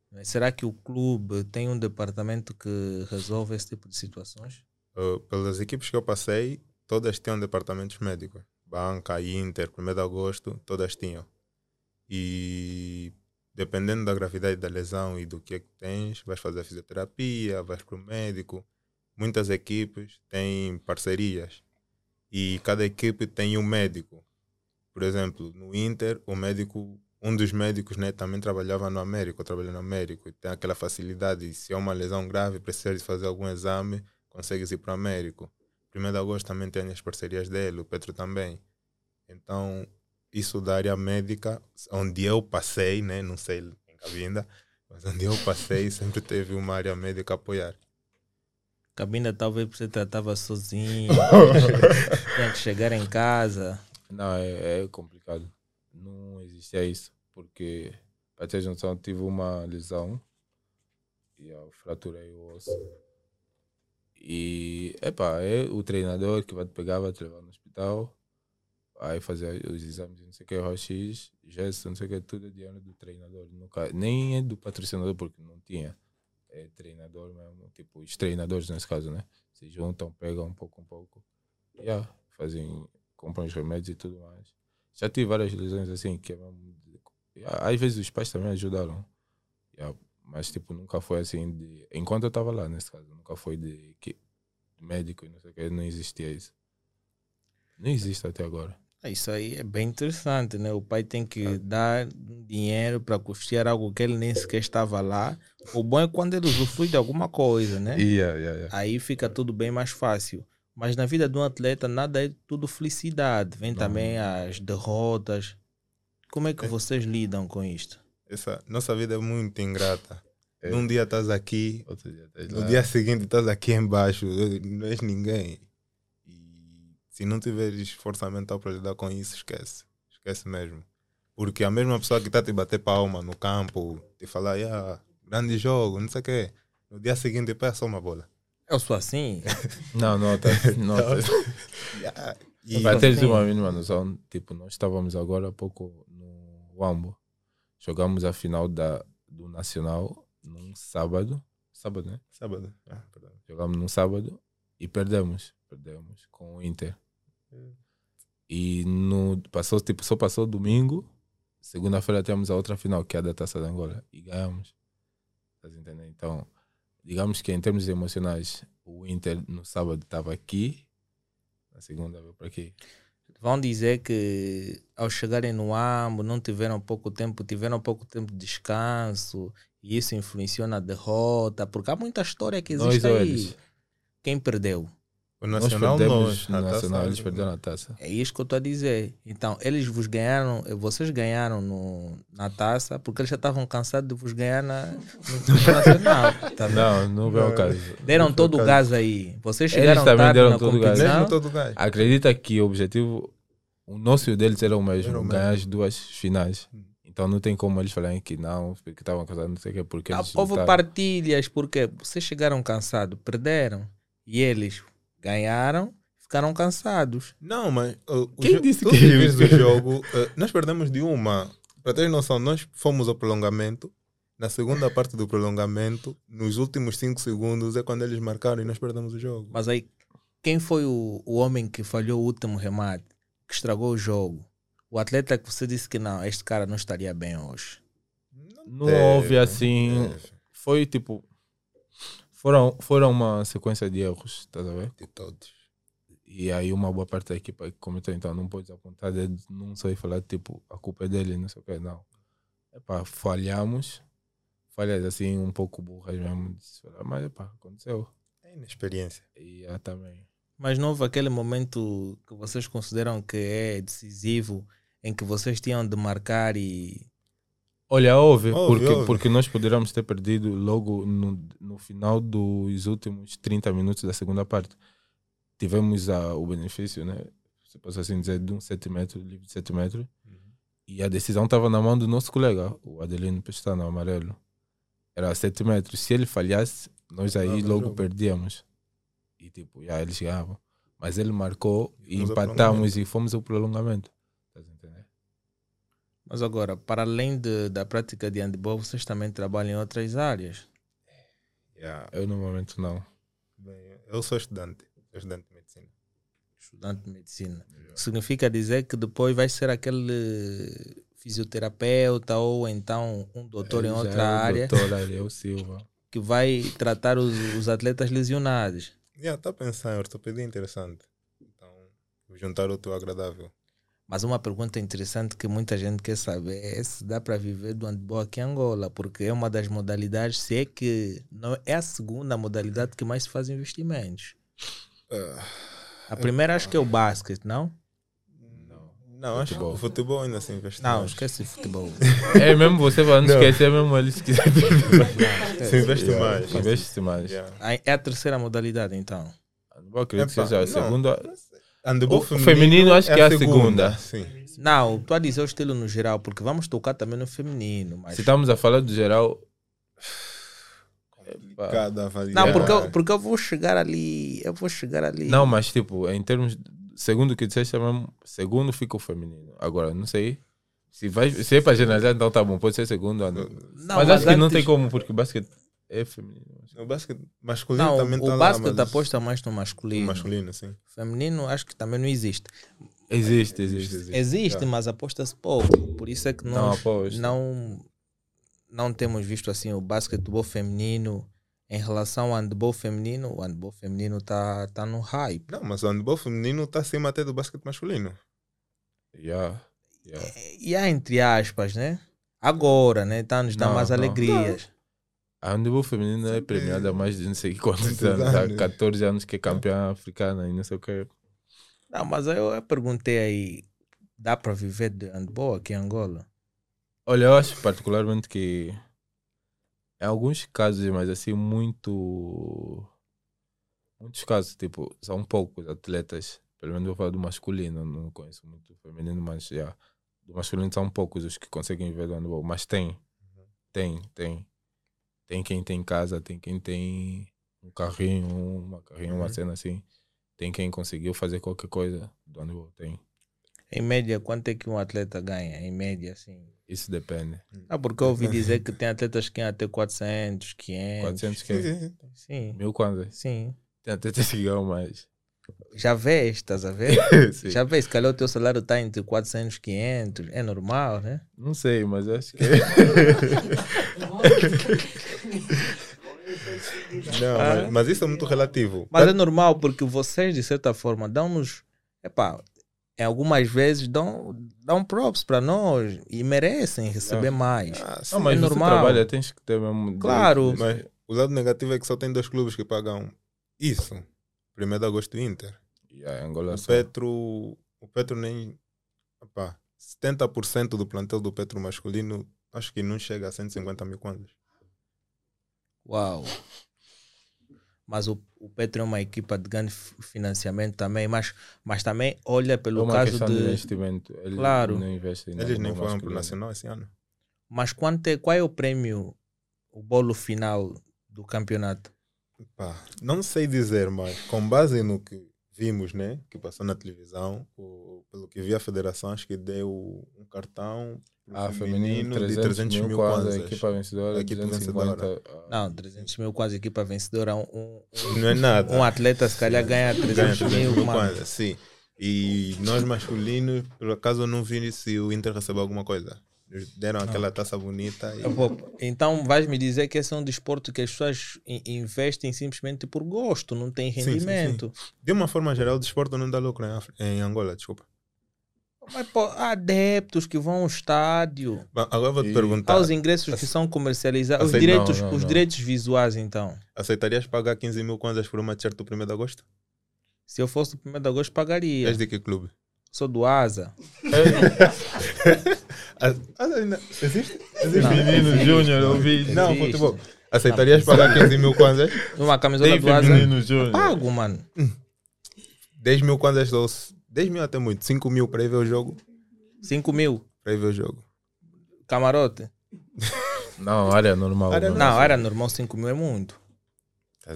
Mas Será que o clube tem um departamento que resolve esse tipo de situações?
Uh, pelas equipes que eu passei, todas tinham departamentos médicos. Banca, Inter, 1 de agosto, todas tinham. E dependendo da gravidade da lesão e do que é que tens, vais fazer fisioterapia, vais para o médico. Muitas equipes têm parcerias e cada equipe tem um médico. Por exemplo, no Inter, o médico, um dos médicos né, também trabalhava no Américo, trabalha no Américo, e tem aquela facilidade. Se é uma lesão grave, precisa de fazer algum exame, consegues ir para o Américo. 1 de agosto também tem as parcerias dele, o Petro também. Então, isso da área médica, onde eu passei, né, não sei em Cabinda, mas onde eu passei, sempre teve uma área médica a apoiar.
Cabinda talvez você tratava sozinho, tinha que chegar em casa.
Não, é, é complicado. Não existia isso. Porque, para ter noção, tive uma lesão e eu fraturei o osso. E, epá, é o treinador que vai te pegar, vai te levar no hospital, aí fazer os exames, não sei o que, raio-x, gesto, não sei o que, tudo é dinheiro do treinador. Nunca, nem é do patrocinador, porque não tinha. É treinador mesmo, tipo, os treinadores nesse caso, né? Se juntam, pegam um pouco, um pouco. E yeah, fazem, compram os remédios e tudo mais. Já tive várias lesões assim, que é yeah, às vezes os pais também ajudaram. Yeah, mas tipo, nunca foi assim de. Enquanto eu estava lá, nesse caso, nunca foi de que, médico e não sei o que, não existia isso. Não existe até agora.
Ah, Isso aí é bem interessante, né? O pai tem que dar dinheiro para custear algo que ele nem sequer estava lá. O bom é quando ele usufrui de alguma coisa, né?
Yeah, yeah, yeah.
Aí fica tudo bem mais fácil. Mas na vida de um atleta, nada é tudo felicidade. Vem também as derrotas. Como é que vocês lidam com isto?
Essa, nossa vida é muito ingrata.
É.
Num dia estás aqui,
Outro dia, estás
no dia seguinte estás aqui embaixo, não és ninguém. E se não tiveres força mental para lidar com isso, esquece. Esquece mesmo. Porque a mesma pessoa que está a te bater palma no campo, te falar, yeah, grande jogo, não sei o quê. No dia seguinte, é só uma bola.
Eu sou assim.
Não, não, tá, não. tá.
Yeah. E,
Para teres uma mínima noção, tipo, nós estávamos agora há pouco no Wambo. Jogamos a final da, do Nacional num sábado. Sábado, né?
sábado. Ah, perdão.
Jogamos num sábado e perdemos. Perdemos com o Inter. E no, passou, tipo, só passou domingo. Segunda-feira temos a outra final, que é a da Taça da Angola. E ganhamos. Estás entendendo? Então, digamos que em termos emocionais, o Inter no sábado estava aqui. Na segunda veio para aqui.
Vão dizer que ao chegarem no AMBO não tiveram pouco tempo, tiveram pouco tempo de descanso e isso influenciou na derrota, porque há muita história que
Nós
existe
ou
aí.
eles?
Quem perdeu?
O
Nós
Nacional,
perdemos
nós.
no
a taça-
Nacional, eles perderam a taça.
É isso que eu estou a dizer. Então, eles vos ganharam, vocês ganharam no, na taça, porque eles já estavam cansados de vos ganhar na, no, no Nacional. tá?
Não, não veio o caso.
Deram todo o
caso.
gás aí. Vocês
Eles
chegaram
também
tarde
deram
na
todo o gás.
competição.
Mesmo todo gás.
Acredita que o objetivo, o nosso e o deles era o mesmo,
Era o
ganhar
mesmo.
as duas finais. Então não tem como eles falarem que não, porque estavam cansados, não sei o quê, porque
Ah,
eles
Houve
lutaram.
partilhas, porque vocês chegaram cansados, perderam. E eles ganharam, ficaram cansados.
Não, mas uh,
Quem disse que
que
é
do jogo, uh, nós perdemos de uma. Para ter noção, nós fomos ao prolongamento. Na segunda parte do prolongamento, nos últimos 5 segundos, é quando eles marcaram e nós perdemos o jogo.
Mas aí, quem foi o, o homem que falhou o último remate, que estragou o jogo? O atleta que você disse que não, este cara não estaria bem hoje.
Não
Teve,
houve assim.
teve,
Foi tipo. Foram, foram uma sequência de erros, estás a ver?
De todos.
E aí uma boa parte da equipa que cometeu, então não podes apontar dedo, não sei falar tipo, a culpa é dele, não sei o que, não. Epá, falhamos, falhas assim um pouco burras mesmo, de se falar, mas epá, aconteceu.
É inexperiência.
E ah, também.
Mas não houve aquele momento que vocês consideram que é decisivo, em que vocês tinham de marcar e.
Olha, houve,
Houve,
porque,
houve.
porque nós poderíamos ter perdido logo no, no final dos últimos 30 minutos da segunda parte. Tivemos a, o benefício, né? Se posso assim dizer, de um 7 metros, livre de 7 metros. E a decisão estava na mão do nosso colega, o Adelino Pestana, amarelo. Era a 7 metros. Se ele falhasse, nós aí logo
jogo.
perdíamos. E tipo, já eles ganhavam. Mas ele marcou e
ao
empatamos e fomos ao prolongamento.
Mas agora, para além de- da prática de handball, vocês também trabalham em outras áreas.
Yeah.
Eu no momento não.
Bem, eu sou estudante. Sou estudante de medicina.
Estudante de medicina. Significa dizer que depois vai ser aquele fisioterapeuta ou então um doutor em
Ele já
outra
é o
área
Doutor Ariel Silva.
que vai tratar os, os atletas lesionados.
Yeah, tá pensando, ortopedia é interessante. Então, juntar o teu agradável.
Mas uma pergunta interessante que muita gente quer saber é se dá para viver do handball aqui em Angola, porque é uma das modalidades, se é que não é a segunda modalidade que mais se faz investimentos.
Ah,
A primeira acho que é o basquete, não?
não, acho que
Futebol.
o futebol ainda se investe
Não,
mais.
esquece futebol.
É mesmo você vai não
Não.
esquecer mesmo eles que
Se investe mais.
Investe mais.
Yeah.
Ah, É a terceira modalidade, então.
Eu acredito que seja a
não.
Segunda. O feminino acho que é a segunda.
Sim.
Não, estou a dizer o estilo no geral, porque vamos tocar também no feminino. Mas...
Se estamos a falar do geral.
Cada avaliar.
Não, porque eu, porque eu vou chegar ali. Eu vou chegar ali.
Não, mas tipo, em termos. Segundo o que disseste, é segundo fica o feminino. Agora, não sei. Se, vai, se é para generalizar, então tá bom, pode ser segundo. não.
Não,
mas, acho que não tem como, porque basquete é feminino.
O basquete masculino
Não,
também
o
tá
basquete
lá, mas
aposta mais no
o
masculino.
masculino, sim.
Feminino acho que também não existe.
Existe, existe.
Existe,
Yeah.
mas aposta-se pouco. Por isso é que
Não
nós
aposta.
não, não temos visto assim o basquetebol feminino em relação ao handball feminino. O handball feminino está tá no hype.
Não, mas o handball feminino está acima até do basquete masculino.
Yeah, yeah.
E há entre aspas, né? Agora, né? Está nos dando
Não,
mais
não.
alegrias.
A handball feminina é premiada há mais de não sei quantos
Muitos
anos. Há
anos.
14 anos que é campeã africana e não sei o que.
Não, mas eu, eu perguntei aí, dá para viver de handball aqui em Angola?
Olha, eu acho particularmente que em alguns casos, mas assim, muito. Muitos casos, tipo, são poucos atletas. Pelo menos eu falo do masculino, não conheço muito o feminino, mas já. Do masculino são poucos os que conseguem viver do handball. Mas tem, tem, tem. Tem quem tem casa, tem quem tem um carrinho, uma carrinho, uma
Uhum.
cena assim. Tem quem conseguiu fazer qualquer coisa do handball, tem.
Em média, quanto é que um atleta ganha? Em média, assim.
Isso depende.
Ah, porque eu ouvi dizer que tem atletas que ganham até 400, 500.
400
Sim,
que
sim, sim.
Sim,
Mil kwanzas.
sim.
Tem atletas que ganham mais.
Já vês, estás a ver? Já vês, se calhar o teu salário está entre 400 e 500. É normal, né?
Não sei, mas acho que.
Não, mas, mas isso é muito relativo.
Mas é normal porque vocês, de certa forma, dão-nos. Epá, em algumas vezes dão, dão props para nós e merecem receber mais.
Ah, sim,
Não, mas
é
você
normal.
trabalha, tens que ter mesmo.
Claro.
Mas o lado negativo é que só tem dois clubes que pagam isso. 1 de agosto e Inter.
Yeah, Angola
O. Petro, o Petro nem. Opá, 70% do plantel do Petro masculino acho que não chega a 150 mil kwanzas.
Uau! Mas o, o Petro é uma equipa de grande fi- financiamento também, mas, mas também olha
É
pelo
uma
caso
de
de.
investimento. Eles
Claro.
não investem
Eles nem foram
masculino.
pro Nacional esse ano.
Mas quanto é, qual é o prêmio, o bolo final do campeonato?
Pá, não sei dizer, mas com base no que vimos, né? Que passou na televisão, o, pelo que vi a federação, acho que deu um cartão
Ah, feminino, 300,
de 300 mil,
kwanzas,
kwanzas.
A equipa vencedora,
A equipa
250.
vencedora.
Não, 300 mil quase equipa vencedora. Um, um,
Não é nada.
um atleta se calhar ganha
Ganha
300
300
mil.
mil kwanzas, sim. E nós masculinos, por acaso eu não vi se o Inter recebeu alguma coisa. Deram aquela taça bonita e...
Então vais me dizer que esse é um desporto que as pessoas in- investem simplesmente por gosto, não tem
sim, sim.
rendimento.
De uma forma geral, o desporto não dá lucro em, África- em Angola, desculpa.
Mas pô, há adeptos que vão ao estádio,
Bom, agora vou te
E-
perguntar,
há os ingressos que são comercializados, os direitos,
não, não,
os
não.
direitos visuais então.
aceitarias pagar 15 mil kwanzas por uma t-shirt do 1 de agosto?
Se eu fosse do 1 de agosto, pagaria.
És de que clube?
Sou do Asa.
Ah, ah, ainda- existe?
Não.
Menino Júnior, eu vi.
Não,
Existe.
futebol. Aceitarias pagar 15 mil kwanzas?
Uma camisola
Tem
do Asa.
Menino Júnior.
Pago, mano.
10 mil kwanzas ou 10 mil até muito, 5 mil para ir ver o jogo.
5 mil.
Para ir ver o jogo.
Camarote.
Não, área normal.
Área
mano.
Não, era normal 5 mil é muito.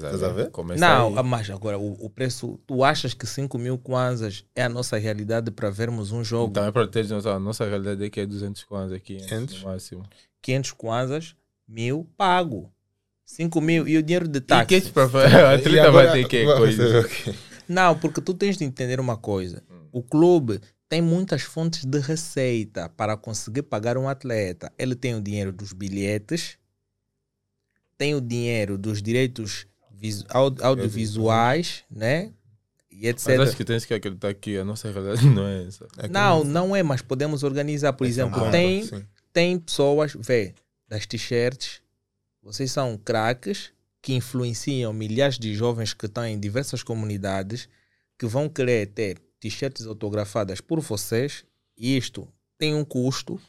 Estás a ver?
Começa
Não,
aí.
mas agora o, o preço. Tu achas que 5 mil kwanzas é a nossa realidade para vermos um jogo?
Então é para ter noção. A nossa realidade é que é 200 kwanzas aqui
500?
no máximo.
500 kwanzas, mil, pago. 5 mil e o dinheiro de
E
táxi.
que para A
E agora
vai ter que
vai
coisa.
Não, porque tu tens de entender uma coisa. O clube tem muitas fontes de receita para conseguir pagar um atleta. Ele tem o dinheiro dos bilhetes, tem o dinheiro dos direitos audiovisuais, né? E etc.
Mas acho que tens que acreditar que a nossa realidade não é essa.
É
Não, não é, mas podemos organizar. Por
é um
exemplo, tem,
sim.
tem pessoas, vê, das t-shirts, vocês são craques que influenciam milhares de jovens que estão em diversas comunidades que vão querer ter t-shirts autografadas por vocês. E isto tem um custo,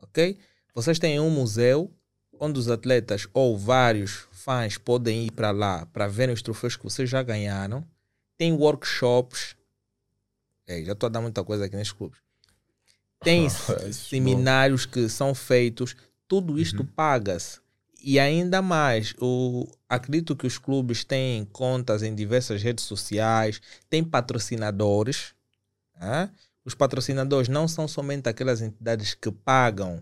ok? Vocês têm um museu onde os atletas ou vários fãs podem ir para lá para verem os troféus que vocês já ganharam. Tem workshops. É, já estou a dar muita coisa aqui nesses clubes. Tem
Isso,
seminários que são feitos, tudo isto paga-se. E ainda mais, o, acredito que os clubes têm contas em diversas redes sociais, têm patrocinadores. ah? Os patrocinadores não são somente aquelas entidades que pagam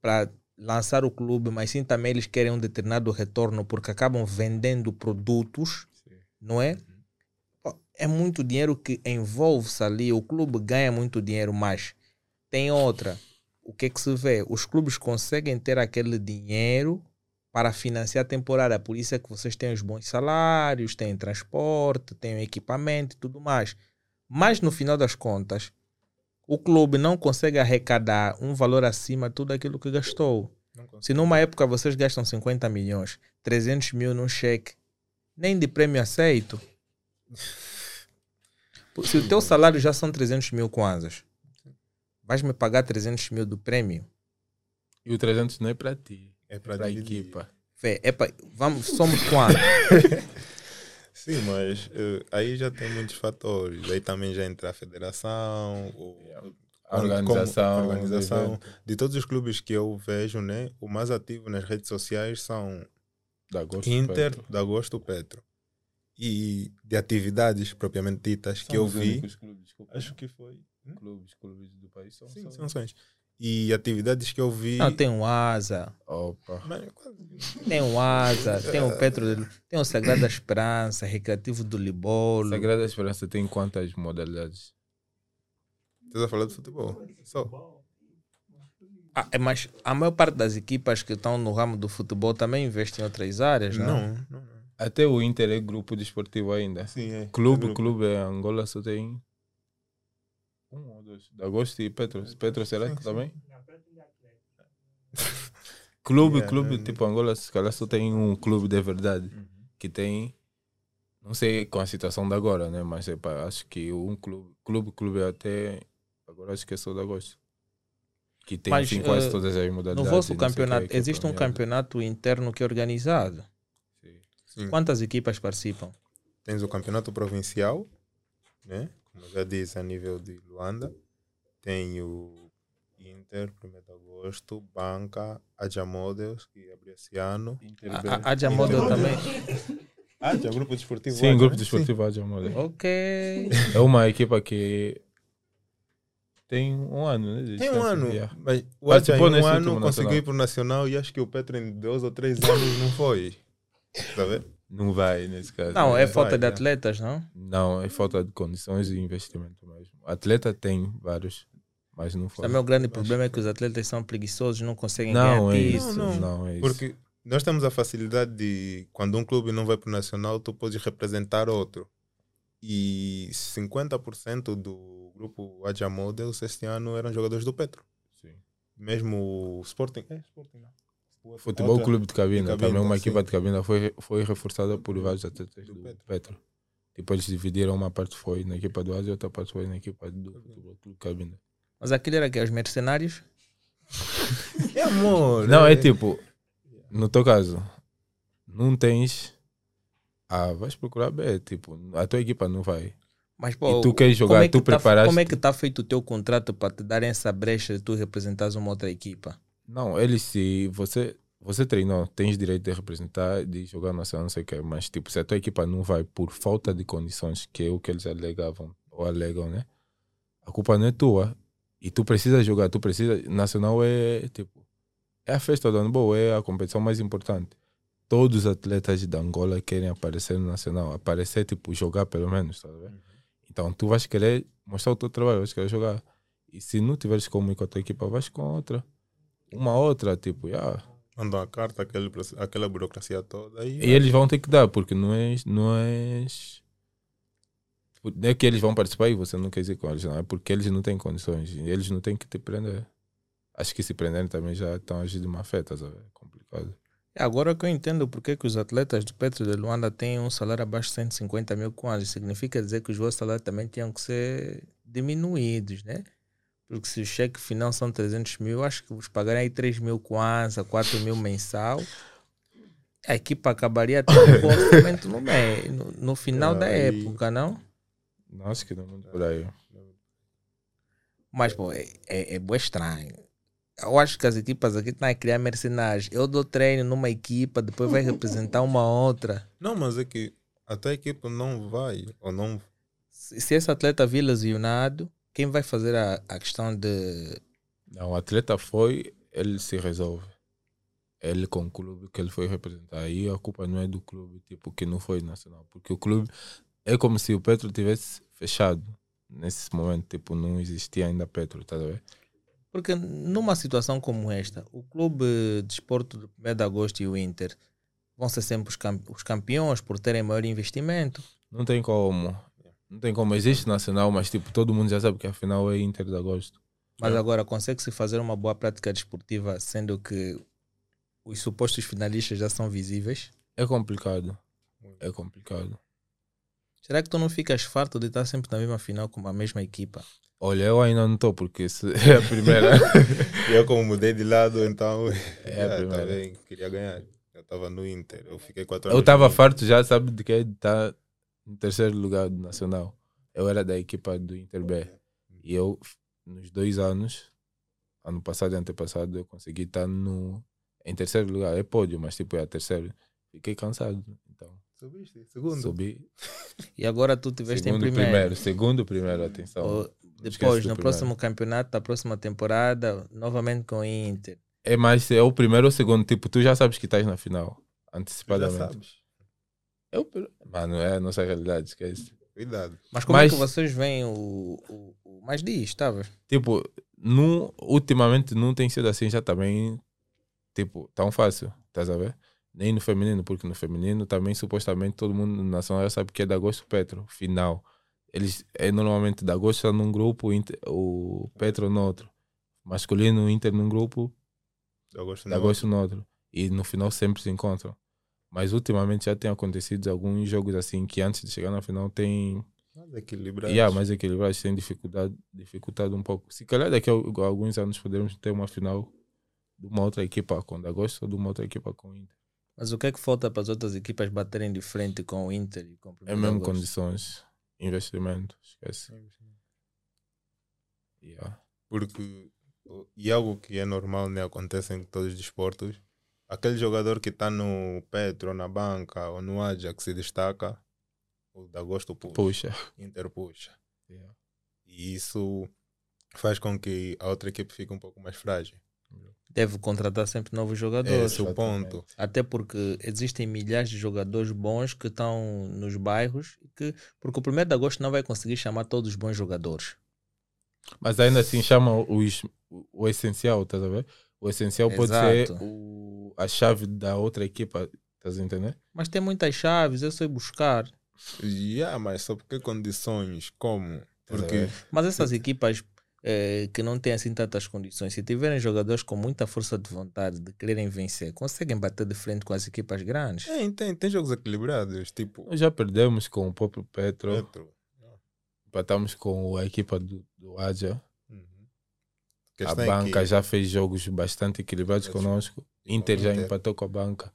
para lançar o clube, mas sim também eles querem um determinado retorno porque acabam vendendo produtos, não é? Pô, É muito dinheiro que envolve-se ali, o clube ganha muito dinheiro, mas tem outra. O que é que se vê? Os clubes conseguem ter aquele dinheiro para financiar a temporada, por isso é que vocês têm os bons salários, têm transporte, têm equipamento e tudo mais. Mas no final das contas, o clube não consegue arrecadar um valor acima de tudo aquilo que gastou.
Não.
Se numa época vocês gastam 50 milhões, 300 mil num cheque, nem de prêmio aceito. Se o teu salário já são 300 mil kwanzas, vais me pagar 300 mil do prêmio?
E o 300 não é para ti.
É
É
para
para a equipa.
Fé, epa, vamos, somos quantos?
Sim, mas eh, aí já tem muitos fatores. Aí também já entra a federação, o,
A organização.
como- a organização. De todos os clubes que eu vejo, né, o mais ativo nas redes sociais são
Da gosto
Inter,
Petro.
da Agosto, Petro. E de atividades propriamente ditas que
São
eu
os
vi,
clubes, desculpa.
acho que foi.
clubes, clubes do país são,
Sim,
são-.
E atividades que eu vi.
Não, tem um Asa,
Opa.
Tem um Asa, tem o Petro, tem o Sagrada Esperança, Recreativo do Libolo.
Sagrada Esperança tem quantas modalidades?
Estás a falar de futebol? Só.
Ah, é, mas a maior parte das equipas que estão no ramo do futebol também investem em outras áreas, não?
Não, não, não.
Até o Inter é grupo desportivo ainda.
Sim, é.
Clube,
É grupo.
clube, Angola só tem um ou dois. Da Agosto e Petro. Petro será
Sim,
que também? Clube,
Yeah,
clube,
não-
tipo Angola, se calhar só tem um clube de verdade.
Uhum.
Que tem, não sei com a situação de agora, né? Mas epa, acho que um clube, clube, clube até, agora acho que é só da Agosto. Que tem
Mas,
assim, quase
eh,
todas as
No
modalidades.
vosso
e não sei o
campeonato,
que é
existe um campeonato interno que é organizado.
Sim.
Sim.
Quantas equipas participam?
Tens o campeonato provincial, né? Como já disse, a nível de Luanda. Tem o Inter, 1 de agosto, Banca, Aja Models, que abriu esse ano.
Inter
A,
B.
a, a Jamodel também.
Ah, já grupo desportivo.
Sim,
Aja,
grupo desportivo Aja Model.
Ok.
É uma equipa que tem um ano, né?
Tem um ano.
yeah.
Mas o Aja em
Participou
um ano conseguiu ir para o Nacional e acho que o Petro em dois ou três anos não foi. Está a ver?
Não vai nesse caso.
Não, é
vai,
falta de
é.
atletas, não?
Não, é falta de condições e investimento mesmo. Atleta tem vários, mas não foi.
Também o grande problema é que os atletas são preguiçosos, não conseguem
Não,
ganhar
é isso.
Não,
Não, é isso.
Porque nós temos a facilidade de, quando um clube não vai para o Nacional, tu podes representar outro. E 50% do grupo Aja Models este ano eram jogadores do Petro.
Sim.
Mesmo o Sporting. É, Sporting não. O
Futebol
outra-
Clube de Cabina,
de Cabina,
também uma
sim.
equipa de Cabina foi, foi reforçada por vários atletas
Do
do,
Petro.
Petro. Tipo, eles dividiram uma parte foi na equipa do Ásia e outra parte foi na equipa do Futebol Clube de Cabina.
Mas aquilo era que os mercenários.
É amor.
Não, é tipo, no teu caso, não tens. Ah, vais procurar bem, tipo, a tua equipa não vai.
Mas, pô,
E tu queres
como
jogar,
é que
tu
tá-
preparaste.
Como é que está feito o teu contrato para te darem essa brecha de tu representares uma outra equipa?
Não, eles se você você treinou, tens direito de representar, de jogar nacional, não sei o que, mas tipo, se a tua equipa não vai por falta de condições, que é o que eles alegavam ou alegam, né? A culpa não é tua. E tu precisa jogar, tu precisa. Nacional é tipo, é a festa do handball, é a competição mais importante. Todos os atletas da Angola querem aparecer no nacional, aparecer, tipo, jogar pelo menos, tá vendo? Então tu vais querer mostrar o teu trabalho, vais querer jogar. E se não tiveres como ir com a tua equipa, vais com outra. Uma outra, tipo, yeah.
Mandam a carta, aquele, aquela burocracia toda. E,
E eles vão ter que dar, porque não és. Não és não é que eles vão participar e você não quer ir com eles, não. É porque eles não têm condições. E eles não têm que te prender. Acho que se prenderem também já estão agindo de má fé, tá sabe? É complicado.
É agora que eu entendo porque que os atletas do Petro de Luanda têm um salário abaixo de 150 mil kwanzas. Significa dizer que os vossos salários também tinham que ser diminuídos, né? Porque se o cheque final são 300 mil, acho que vos pagarem aí 3 mil kwanza, 4 mil mensal. A equipa acabaria um bom orçamento no, meio, no, no final da
Aí-
época, não?
Não, acho que não é por aí.
Mas, pô, é, é, é estranho. Eu acho que as equipas aqui estão a criar mercenários. Eu dou treino numa equipa, depois vai representar uma outra.
Não, mas é que até a equipa não vai, ou não
Se, se esse atleta vir lesionado, quem vai fazer a, a questão de.
Não, o atleta foi, ele se resolve. Ele com o clube que ele foi representar. Aí a culpa não é do clube, tipo, que não foi nacional. Porque o clube é como se o Petro tivesse fechado. Nesse momento, tipo, não existia ainda Petro, tá a ver?
Porque numa situação como esta, o clube de esporte do 1 de agosto e o Inter vão ser sempre os campeões por terem maior investimento.
Não tem como. Não tem como. Existe nacional, mas tipo, todo mundo já sabe que a final é Inter de agosto.
Mas agora consegue-se fazer uma boa prática desportiva, sendo que os supostos finalistas já são visíveis?
É complicado. É complicado.
Será que tu não ficas farto de estar sempre na mesma final com a mesma equipa?
Olha, eu ainda não estou, porque é a primeira.
Eu como mudei de lado, então
É a
ah,
primeira.
também queria ganhar. Eu estava no Inter, eu fiquei quatro
eu
anos.
estava
no Inter.
farto já, sabe, de que estar em terceiro lugar do Nacional. Eu era da equipa do Inter B. E eu, nos dois anos, ano passado e antepassado, eu consegui estar no, em terceiro lugar. É pódio, mas tipo, é a terceiro. Fiquei cansado. Então,
Subiste, segundo.
subi.
E agora tu tiveste em
Segundo,
primeiro.
primeiro. Segundo, primeiro, atenção.
Depois, no
primeiro.
próximo campeonato, da próxima temporada, novamente com o Inter.
É mais, é o primeiro ou o segundo. Tipo, tu já sabes que estás na final.
Tu já
Antecipadamente.
sabes.
É o, pr- mano, é a nossa realidade, esquece.
Cuidado.
Mas como
Mas-
é que vocês veem o. o, o mais diz, estava?
Tipo, não, ultimamente não tem sido assim já também, tipo, tão fácil, estás a ver? Nem no feminino, porque no feminino também supostamente todo mundo no nacional já sabe que é de agosto Petro, final. Eles é normalmente de agosto está num grupo, o Inter- o Petro no outro. Masculino, o Inter num grupo,
Eu gosto
de agosto no outro. E no final sempre se encontram. Mas ultimamente já tem acontecido alguns jogos assim que antes de chegar na final tem
Mais equilibrado.
Yeah, mais equilibrados tem dificuldade, dificultado um pouco. Se calhar daqui a al- alguns anos podemos ter uma final de uma outra equipa com o Agosto ou de uma outra equipa com o Inter.
Mas o que é que falta para as outras equipas baterem de frente com o Inter e com o
É mesmo condições, investimento, esquece. Yeah.
Porque, e algo que é normal, né, acontece em todos os desportos, aquele jogador que está no Petro, na banca, ou no Ajax que se destaca, o da Agosto puxa,
Puxa.
Inter puxa.
Yeah.
E isso faz com que a outra equipe fique um pouco mais frágil.
deve contratar sempre novos jogadores.
Esse é o ponto.
Até porque existem milhares de jogadores bons que estão nos bairros, que, porque o 1 de agosto não vai conseguir chamar todos os bons jogadores.
Mas ainda assim chama os, o, o essencial, estás a ver? O essencial pode ser o, a chave da outra equipa, estás a entender?
Mas tem muitas chaves, eu sei buscar.
Yeah, mas sob que condições? Como? Porque
Mas essas equipas eh, que não têm assim tantas condições, se tiverem jogadores com muita força de vontade de quererem vencer, conseguem bater de frente com as equipas grandes.
tem, tem, tem jogos equilibrados, tipo
Nós já perdemos com o próprio Petro,
Petro.
empatamos com a equipa do, do Aja. A
é
banca
que-
já fez jogos bastante equilibrados
Esse-
conosco. Inter já
Inter.
empatou com a banca.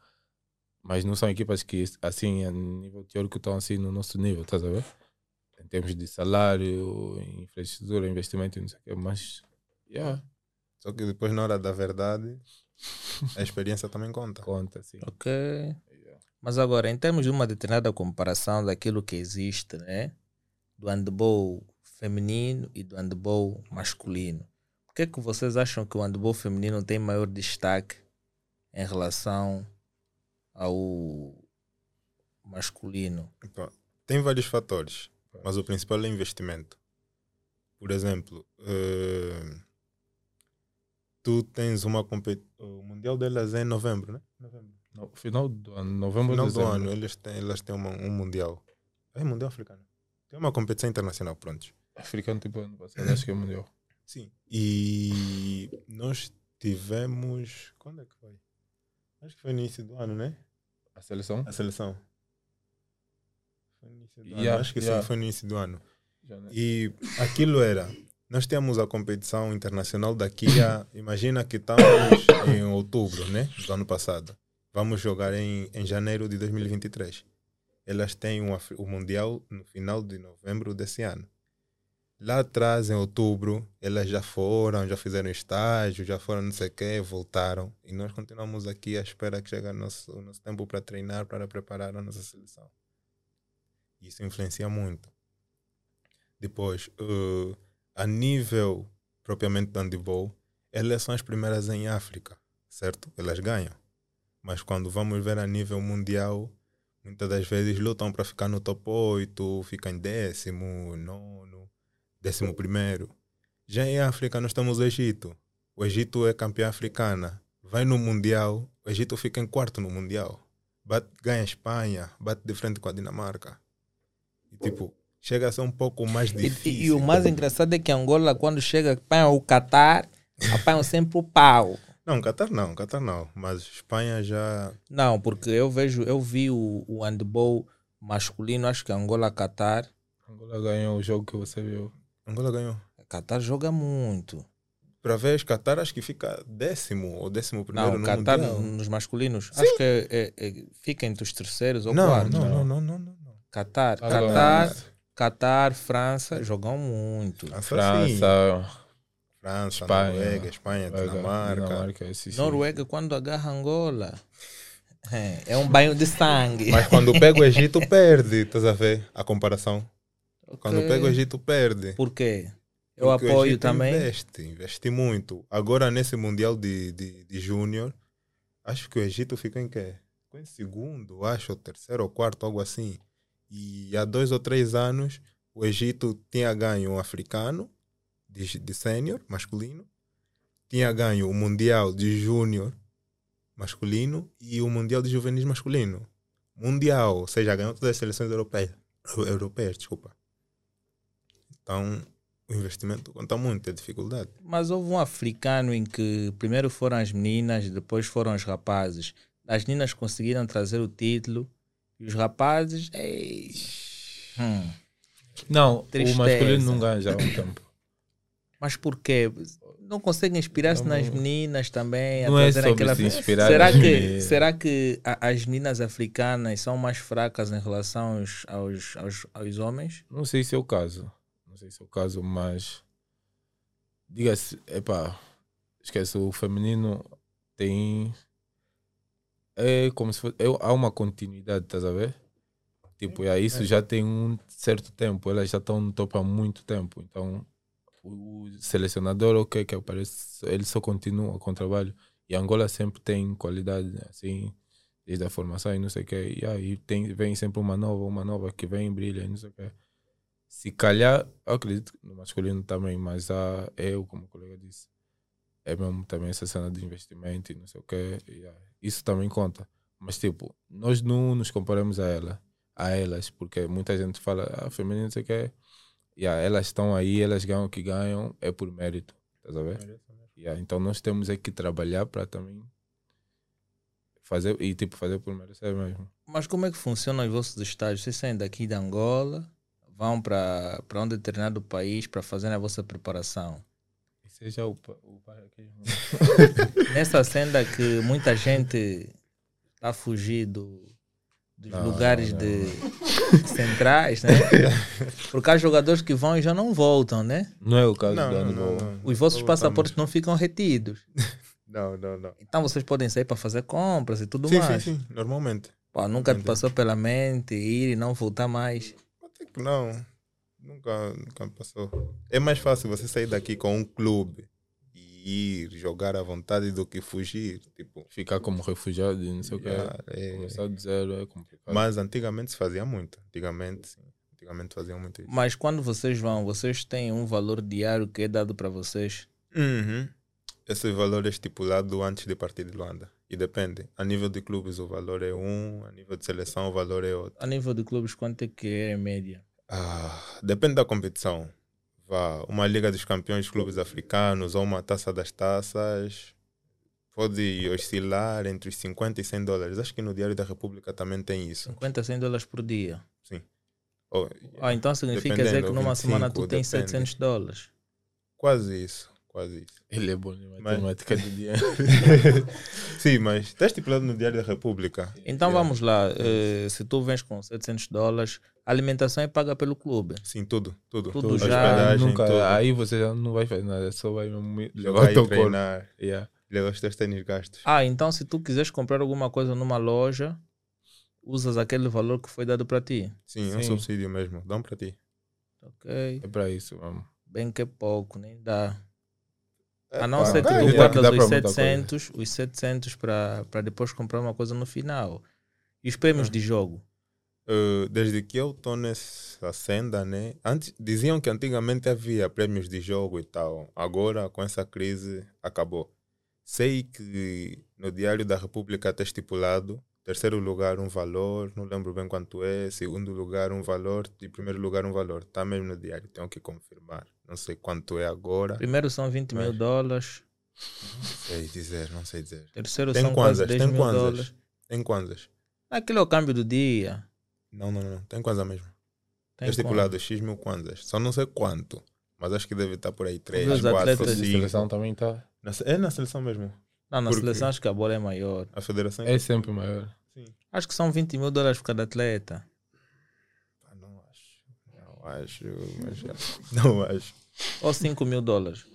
Mas não são equipas que, assim, a nível teórico, estão assim no nosso nível, estás a ver? Em termos de salário, infraestrutura, investimento, e não sei o quê. Mas, yeah,
Só que depois, na hora da verdade, a experiência também conta.
conta, assim.
Ok.
Yeah.
Mas agora, em termos de uma determinada comparação daquilo que existe, né? Do handball feminino e do handball masculino. Que é que vocês acham que o handball feminino tem maior destaque em relação ao masculino?
Tem vários fatores, mas o principal é investimento. Por exemplo, eh, tu tens uma competição. O Mundial delas é em novembro, né? Novembro.
No final do ano, novembro,
No final do ano, eles têm, elas têm uma- um Mundial. É Mundial Africano. Tem uma competição internacional, pronto.
Africano, tipo, ano passado, acho que é mundial.
Sim. E nós tivemos. Quando é que foi? Acho que foi no início do ano, né?
A seleção?
A seleção. Foi no início do
Yeah,
ano. Acho que
yeah.
sim, foi no início do ano.
Né?
E aquilo era. Nós temos a competição internacional daqui a. Imagina que estamos em outubro, né? Do ano passado. Vamos jogar em, em janeiro de 2023. Elas têm o Mundial no final de novembro desse ano. Lá atrás, em outubro, elas já foram, já fizeram estágio, já foram não sei o quê, voltaram. E nós continuamos aqui à espera que chegue o nosso, o nosso tempo para treinar, para preparar a nossa seleção. Isso influencia muito. Depois, eh, a nível propriamente do handball, elas são as primeiras em África, certo? Elas ganham. Mas quando vamos ver a nível mundial, muitas das vezes lutam para ficar no top 8, ficam em décimo, nono, décimo primeiro. Já em África nós temos o Egito. O Egito é campeã africana. Vai no Mundial, o Egito fica em quarto no Mundial. Bate, ganha a Espanha, bate de frente com a Dinamarca. E tipo, chega a ser um pouco mais
E,
difícil.
e- e o mais engraçado é que Angola, quando chega, apanha o Qatar, apanham sempre o pau.
Não, Qatar não, Qatar não. Mas Espanha já.
Não, porque eu vejo, eu vi o, o handball masculino, acho que Angola, Qatar.
Angola ganhou o jogo que você viu.
Angola ganhou.
Qatar joga muito.
Para ver, Qatar acho que fica décimo ou décimo primeiro
Não,
no
Qatar
Mundial.
nos masculinos, acho que é- é- é- fica entre os terceiros ou
Não,
quartos.
não, não, não, não, não, não.
Qatar,
Ah,
Qatar, Qatar, França jogam muito.
França, sim.
França,
França,
Espanha,
Noruega, Espanha,
Noruega,
Dinamarca.
Dinamarca, esse sim.
Noruega, quando agarra Angola, é, é um banho de sangue.
Mas quando pega o Egito, perde. Estás a ver a comparação? Quando
Ok.
pega o Egito, perde.
Por quê? Eu
Porque o
apoio
Egito
também.
Investe, investe muito. Agora, nesse Mundial de, de, de Júnior, acho que o Egito ficou em quê? Ficou em segundo, acho, ou terceiro ou quarto, algo assim. E há dois ou três anos, o Egito tinha ganho um africano de, de sênior, masculino, tinha ganho o Mundial de Júnior masculino e o Mundial de Juvenis masculino. Mundial, ou seja, ganhou todas as seleções europeias. Europeias, desculpa. Então, o investimento conta muito, é dificuldade.
Mas houve um africano em que primeiro foram as meninas, depois foram os rapazes. As meninas conseguiram trazer o título e os rapazes. Ei, hum.
Não,
Tristeza.
o masculino não ganha já há um tempo.
Mas por quê? Não conseguem inspirar-se
Não-
nas meninas também? a
Não é sobre se inspirar
será
nas
que
meninas.
Será que a- as meninas africanas são mais fracas em relação aos, aos, aos, aos homens?
Não sei se é o caso. Não sei se é o caso, mas. Diga-se, epá, esquece, o feminino tem. É como se fosse. é- há uma continuidade, estás a ver? Tipo, aí isso já tem um certo tempo, elas já estão no topo há muito tempo. Então, o, o selecionador, ok, que aparece, ele só continua com o trabalho. E Angola sempre tem qualidade, assim, desde a formação e não sei o que. E aí tem, vem sempre uma nova, uma nova que vem, brilha e não sei o que. Se calhar, eu acredito que no masculino também, mas a, eu, como o colega disse, é mesmo também essa cena de investimento e não sei o que. Isso também conta. Mas tipo, nós não nos comparamos a ela, a elas, porque muita gente fala, ah, feminino não sei o que. Yeah, elas estão aí, elas ganham o que ganham, é por mérito. Estás a ver? Yeah, então nós temos é que trabalhar para também fazer e tipo fazer por merecer mesmo.
Mas como é que funcionam os vossos estágios? Vocês saem daqui de Angola, vão para um determinado país para fazer a vossa preparação.
E seja o, o
Nessa senda que muita gente está a fugir do, dos não, lugares não, de centrais, né? Porque há jogadores que vão e já não voltam, né?
Não é o caso
não,
do
não,
Os vossos passaportes não ficam retidos.
Não, não, não.
Então vocês podem sair para fazer compras e tudo
sim,
mais.
Sim, sim, normalmente.
Pô, nunca te passou pela mente ir e não voltar mais?
Que não. Nunca, nunca passou. É mais fácil você sair daqui com um clube ir jogar à vontade do que fugir. Tipo,
Ficar como refugiado e não sei yeah, o que. É, Começar de zero é complicado.
Mas antigamente se fazia muito. Antigamente, sim. Antigamente faziam muito isso.
Mas quando vocês vão, vocês têm um valor diário que é dado para vocês?
Uhum. Esse valor é estipulado antes de partir de Luanda. E depende. A nível de clubes o valor é um, a nível de seleção o valor é outro.
A nível de clubes quanto é que é em média?
Ah, depende da competição vá, uma Liga dos Campeões Clubes Africanos ou uma Taça das Taças pode oscilar entre os 50 e 100 dólares. Acho que no Diário da República também tem isso.
50 a 100 dólares por dia?
Sim.
Oh, ah, então significa dizer que numa 25, semana tu tens 700 dólares?
Quase isso. Quase isso.
Ele é bom em matemática mas... do dinheiro.
Sim, mas está estipulado no Diário da República.
Então yeah. vamos lá. Uh, se tu vens com 700 dólares, a alimentação é paga pelo clube.
Sim, tudo. Tudo.
Tudo, tudo já.
Nunca,
tudo.
Aí você já não vai fazer nada, só vai
levar o treinar. Yeah. Levar os teus tênis gastos.
Ah, então se tu quiseres comprar alguma coisa numa loja, usas aquele valor que foi dado para ti.
Sim, é um subsídio mesmo. Dão para ti.
Ok.
É para isso, vamos.
Bem que é pouco, nem dá. A não ser que tu guardas os 700, os 700 para depois comprar uma coisa no final. E os prêmios de jogo?
Uh, desde que eu estou nessa senda, né? Antes, diziam que antigamente havia prêmios de jogo e tal. Agora, com essa crise, acabou. Sei que no Diário da República está estipulado terceiro lugar um valor, não lembro bem quanto é, segundo lugar um valor e primeiro lugar um valor. Está mesmo no diário, tenho que confirmar. Não sei quanto é agora.
Primeiro são 20 mas... mil dólares.
Não sei dizer, não sei dizer.
Terceiro tem são quantas, quase 10 tem mil quantas, dólares.
Tem quantas?
Aquilo é o câmbio do dia.
Não, não, não. Tem quantas mesmo. Tem é estipulado X mil kwanzas. Só não sei quanto. Mas acho que deve estar por aí 3, 4, 5. A
seleção também está.
É na seleção mesmo.
Não, na Porque seleção acho que a bola é maior.
A federação
é, é sempre maior.
Sim.
Acho que são 20 mil dólares por cada atleta.
Ah, não acho. Não acho. Mas, não acho.
Ou 5 mil dólares.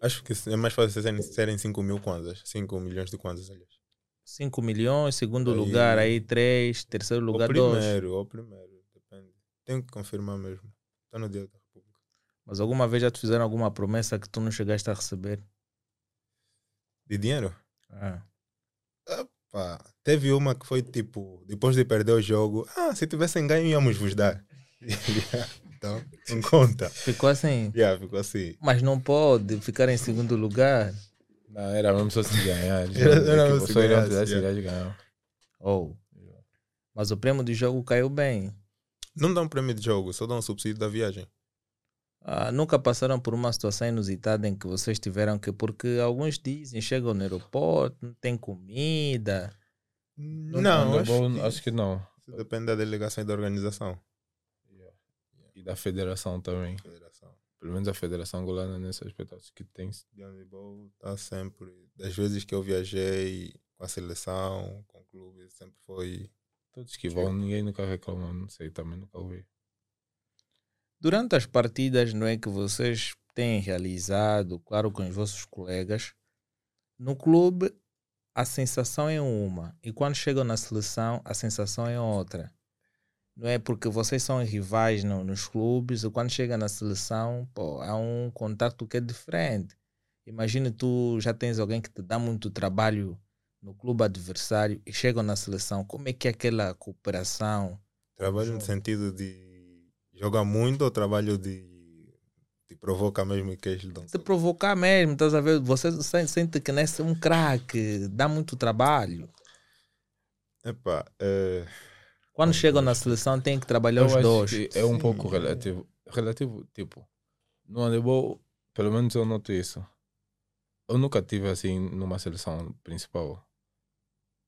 Acho que é mais fácil serem, serem 5 mil kwanzas. 5 milhões de kwanzas, aliás.
5 milhões, segundo aí, lugar aí 3, terceiro lugar 2.
O primeiro, dois. o primeiro, depende. Tenho que confirmar mesmo. Está no dia da República.
Mas alguma vez já te fizeram alguma promessa que tu não chegaste a receber?
De dinheiro?
Ah.
Opa, teve uma que foi tipo, depois de perder o jogo, ah, se tivessem ganho íamos vos dar. então, não conta.
Ficou assim?
Yeah, ficou assim.
Mas não pode ficar em segundo lugar.
Não, era mesmo só se ganhar.
era, era mesmo se ganhar.
ganhar.
Oh. Mas o prêmio de jogo caiu bem.
Não dá um prêmio de jogo, só dá um subsídio da viagem.
Ah, nunca passaram por uma situação inusitada em que vocês tiveram que, porque alguns dizem, chegam no aeroporto, não tem comida.
Não, não
acho, bom, que, acho, que, não.
Depende da delegação e da organização.
E da federação também.
Federação.
Pelo menos a federação angolana nesse aspecto acho que tem.
De handball está sempre. Das vezes que eu viajei com a seleção, com o clube, sempre foi.
Todos que vão, ninguém nunca reclama, não sei, também nunca ouvi.
Durante as partidas, não é que vocês têm realizado, claro, com os vossos colegas, no clube a sensação é uma e quando chegam na seleção a sensação é outra. Não é? Porque vocês são rivais no- nos clubes e quando chega na seleção, pô, há um contato que é diferente. Imagina tu já tens alguém que te dá muito trabalho no clube adversário e chegam na seleção, como é que é aquela cooperação?
Trabalho no sentido de jogar muito ou trabalho de, de provocar mesmo que eles dão?
Te provocar mesmo, estás a ver? Você se- sente que nesse é um craque, dá muito trabalho.
Epá, é,
Quando chegam na seleção tem que trabalhar
Eu
os dois.
é um pouco relativo. Relativo, tipo, no handebol, pelo menos eu noto isso. Eu nunca tive assim numa seleção principal,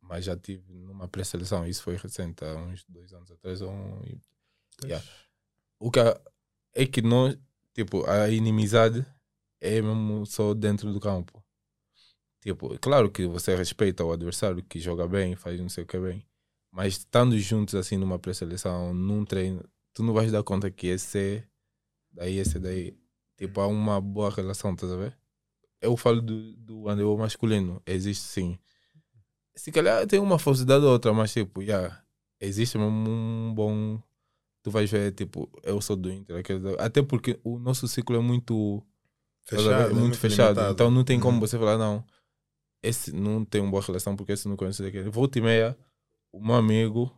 mas já tive numa pré-seleção. Isso foi recente, há uns dois anos atrás. Um, yeah. O que é que nós, tipo, a inimizade é mesmo só dentro do campo. Tipo, claro que você respeita o adversário que joga bem, faz não sei o que bem, mas estando juntos assim numa pré-seleção, num treino, tu não vais dar conta que esse é daí, esse é daí. Tipo, há uma boa relação, estás a ver? Eu falo do, do handebol masculino, existe sim. Se calhar tem uma falsidade ou outra, mas tipo, já, existe mesmo um bom. Tu vais ver, tipo, eu sou do Inter, até porque o nosso ciclo é muito
fechado,
É
é
muito fechado.
limitado.
Então não tem como
Uhum.
você falar, não, esse não tem uma boa relação porque esse não conhece daquele. Volta e meia, o meu amigo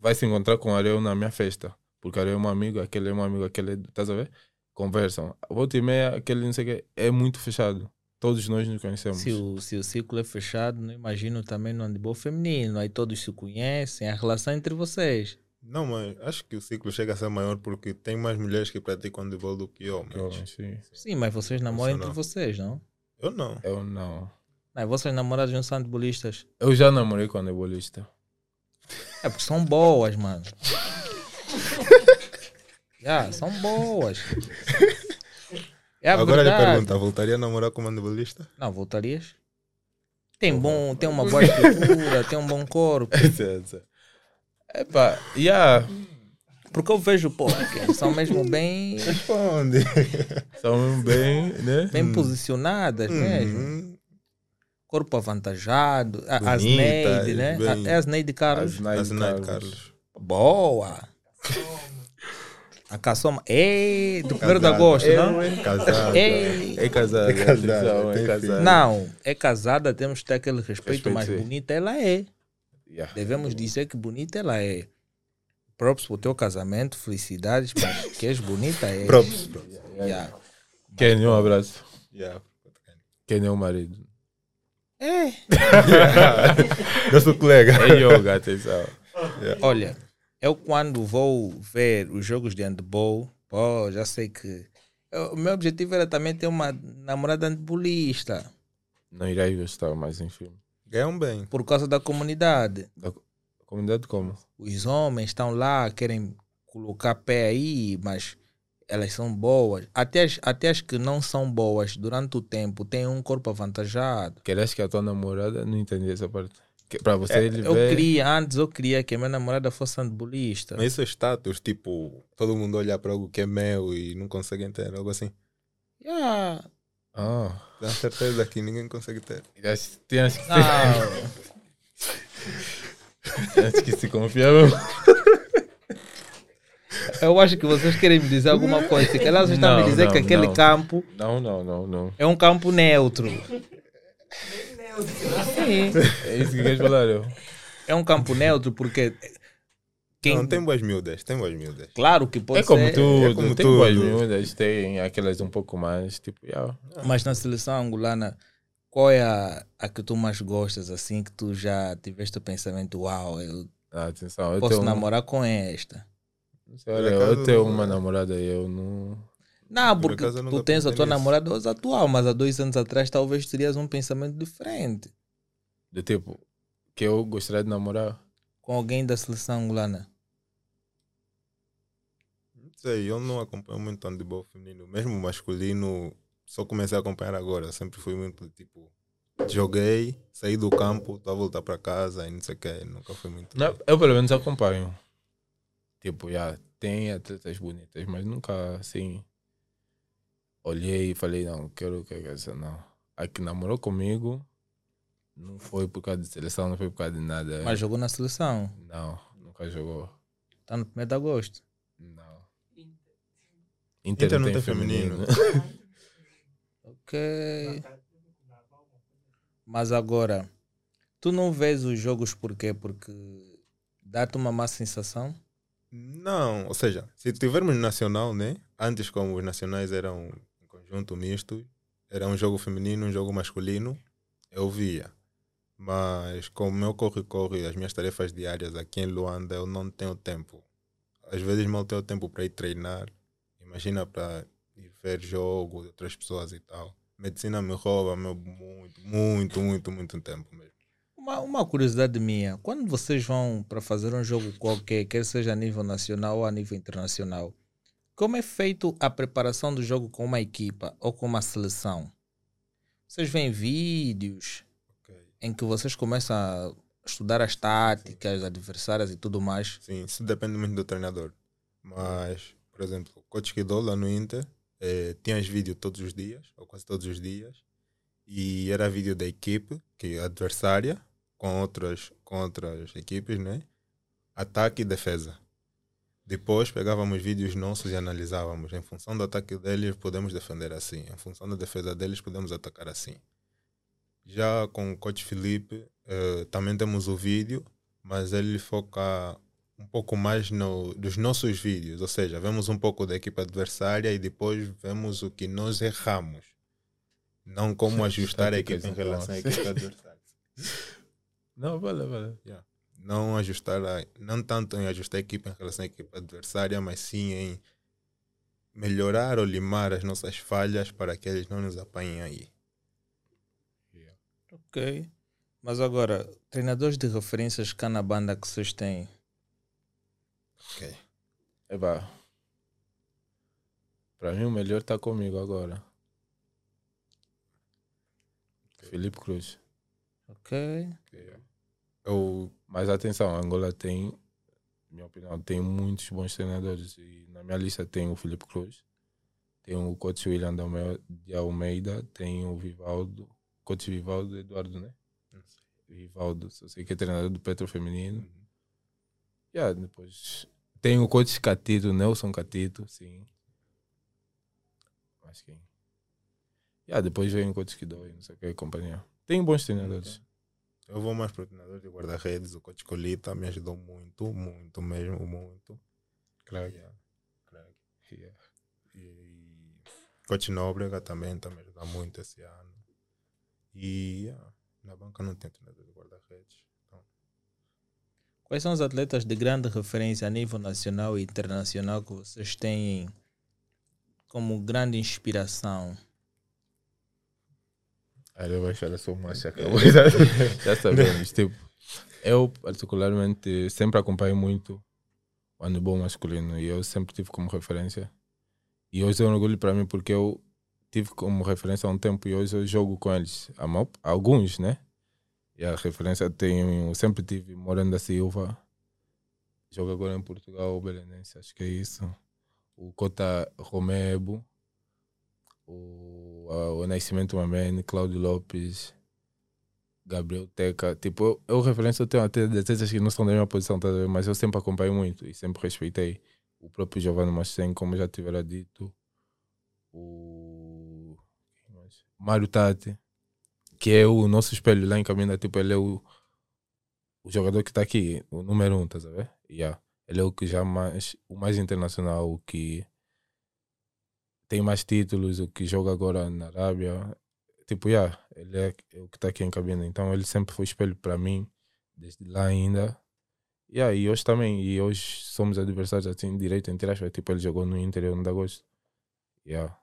vai se encontrar com o Ariel na minha festa. Porque o Ariel é meu amigo, aquele é meu amigo, aquele é. Estás a ver? Conversam. Volta e meia, aquele não sei o que. É muito fechado. Todos nós nos conhecemos.
Se o, se o ciclo é fechado, não imagino também no handebol feminino. Aí todos se conhecem, a relação entre vocês.
Não, mas acho que o ciclo chega a ser maior porque tem mais mulheres que praticam handebol do que homens.
Eu, sim.
Sim, mas vocês namoram entre vocês, não?
Eu não.
Eu não.
Não, vocês namorados não são handebolistas.
Eu já namorei com handebólista.
É porque são boas, mano. Já, são boas. É a
Agora lhe
verdade.
pergunta, voltaria a namorar com um handebolista?
Não, voltarias? Tem bom, tem uma boa estrutura, tem um bom corpo.
Epá, yeah.
Porque eu vejo, pô, que são mesmo bem,
Responde.
São mesmo bem, né?
bem posicionadas mesmo. Corpo avantajado. A, a
Bonitas,
Neide, né?
bem-
A, é Neide Carlos.
As
Assinado,
Carlos.
Carlos.
Boa! A caçoma. Ei, do 1 de agosto, não?
É, Casada.
Ei.
É casada.
É casada,
é casada.
filho.
Não, é casada, temos que ter aquele respeito,
Respeito,
mas
sim.
bonita ela é.
Yeah.
Devemos dizer que bonita ela é. Props pro teu casamento, felicidades, mas que és bonita é.
Props. props.
Yeah.
Kenny, um abraço.
Yeah.
Kenny é o marido.
É.
Nosso colega.
É yoga, atenção.
Olha, eu quando vou ver os jogos de handball, pô, já sei que. eu- O meu objetivo era também ter uma namorada handballista,
Não irei gostar mais em filme.
Ganham bem.
por causa da comunidade.
Da co- comunidade como?
Os homens estão lá, querem colocar pé aí, mas elas são boas. Até as, até as que não são boas durante o tempo têm um corpo avantajado.
Queres que a tua namorada não entendi essa parte? Para você ele
É, Eu
vê...
queria, antes eu queria que a minha namorada fosse handbolista.
Mas isso é status, tipo, todo mundo olhar para algo que é meu e não consegue ter, algo assim.
Yeah.
Ah,
Tenho certeza que ninguém consegue ter.
tens tens que,
Não.
tens que se confiar.
Eu acho que vocês querem me dizer alguma coisa. Que elas estão
Não,
me dizer
não,
que aquele
não.
campo
Não, não, não, não.
é um campo neutro. Sim,
É isso que queres falar, eu?
é um campo neutro porque quem,
Não, tem boas miúdas, tem boas miúdas.
claro que pode
É como
ser,
tudo,
é como
tem
tudo.
boas miúdas, tem aquelas um pouco mais, tipo, yeah.
mas na seleção angolana qual é a, a que tu mais gostas assim que tu já tiveste o pensamento, uau, eu
Ah, atenção, eu
posso
tenho,
namorar com esta.
Eu tenho
não-
uma namorada e eu não...
Não,
Por
porque tu tens a tua
nisso.
namorada hoje atual, mas há dois anos atrás talvez terias um pensamento diferente
Do tipo, que eu gostaria de namorar.
com alguém da seleção angolana.
Não sei, eu não acompanho muito handebol feminino. Mesmo masculino, só comecei a acompanhar agora. Sempre fui muito tipo. Joguei, saí do campo, estou a voltar para casa e não sei o que. Nunca fui muito.
Não, eu pelo menos acompanho. Tipo, já tem atletas bonitas, mas nunca assim olhei e falei, não, quero que essa não. A que namorou comigo não foi por causa de seleção, não foi por causa de nada.
Mas jogou na seleção.
Não, nunca jogou.
Está no 1 de agosto.
Não.
Inter não tem feminino.
Ok. Mas agora, tu não vês os jogos por quê? Porque dá-te uma má sensação?
Não, ou seja, se tivermos nacional, né? Antes, como os nacionais eram um conjunto misto, era um jogo feminino, um jogo masculino, eu via. Mas como meu corre-corre, as minhas tarefas diárias aqui em Luanda, eu não tenho tempo. Às vezes mal tenho tempo para ir treinar. Imagina para ir ver jogo de outras pessoas e tal. Medicina me rouba meu, muito, muito, muito, muito tempo mesmo.
Uma, uma curiosidade minha, quando vocês vão para fazer um jogo qualquer, quer seja a nível nacional ou a nível internacional, como é feito a preparação do jogo com uma equipa ou com uma seleção? Vocês veem vídeos em que vocês começam a estudar as táticas adversárias e tudo mais?
Sim, isso depende muito do treinador. Mas, por exemplo, o Coach Kidol lá no Inter eh, tinha os vídeos todos os dias, ou quase todos os dias, e era vídeo da equipe, que é adversária, com outras, com outras equipes, né? Ataque e defesa. Depois pegávamos vídeos nossos e analisávamos. Em função do ataque deles, podemos defender assim. Em função da defesa deles, podemos atacar assim. Já com o coach Felipe, eh, também temos o vídeo, mas ele foca um pouco mais no, dos nossos vídeos. Ou seja, vemos um pouco da equipe adversária e depois vemos o que nós erramos. Não como ajustar a equipe em relação à equipe adversária.
Não, vale, vale.
Yeah. Não ajustar, a, não tanto em ajustar a equipe em relação à equipe adversária, mas sim em melhorar ou limar as nossas falhas para que eles não nos apanhem aí.
Ok. Mas agora, treinadores de referências cá na banda que vocês têm?
Ok.
Eba. Para mim o melhor está comigo agora. Felipe Cruz.
Ok.
Eu,
Mas atenção, Angola tem, minha opinião, tem muitos bons treinadores. E na minha lista tem o Felipe Cruz, tem o coach William de Alme- de Almeida, tem o Vivaldo, coach Vivaldo Eduardo, né? Vivaldo, só sei que é treinador do Petro Feminino. Yeah, depois tem o coach Catito, Nelson Catito, sim. Mas quem? Yeah, depois vem o coach Kidoi, não sei o que, companhia. Tem bons treinadores.
Eu vou mais para o treinador de guarda-redes, o coach Colita, me ajudou muito, muito mesmo, muito.
Claro.
Yeah. Yeah. E coach Nóbrega também está me ajudando muito esse ano. E yeah, na banca não tem treinador de guarda-redes. Então,
Quais são os atletas de grande referência a nível nacional e internacional que vocês têm como grande inspiração?
Aí eu vou achar a sua marcha acabou. Já sabemos. Tipo, eu, particularmente, sempre acompanho muito o handball masculino e eu sempre tive como referência. E hoje é um orgulho para mim porque eu tive como referência há um tempo e hoje eu jogo com eles. Alguns, né? E a referência tenho, sempre tive Morando da Silva, joga agora em Portugal, o Belenense, acho que é isso. O Cota Romebo, o, o Nascimento Mamene, Cláudio Lopes, Gabriel Teca. Tipo, eu, eu referência eu tenho até atletas que não são da minha posição, tá mas eu sempre acompanho muito e sempre respeitei. O próprio Giovanni Macen, como já tivera dito. O? Mário Tati, que é o nosso espelho lá em Caminha. Tipo, ele é o, o jogador que está aqui, o número um, tá ver? Yeah. Ele é o que já mais, o mais internacional, o que tem mais títulos, o que joga agora na Arábia. Tipo, yeah, ele é, é o que está aqui em cabine. Então ele sempre foi espelho para mim, desde lá ainda. Yeah, e hoje também, e hoje somos adversários assim, direito, entre aspas. Tipo, ele jogou no interior no de agosto. Yeah.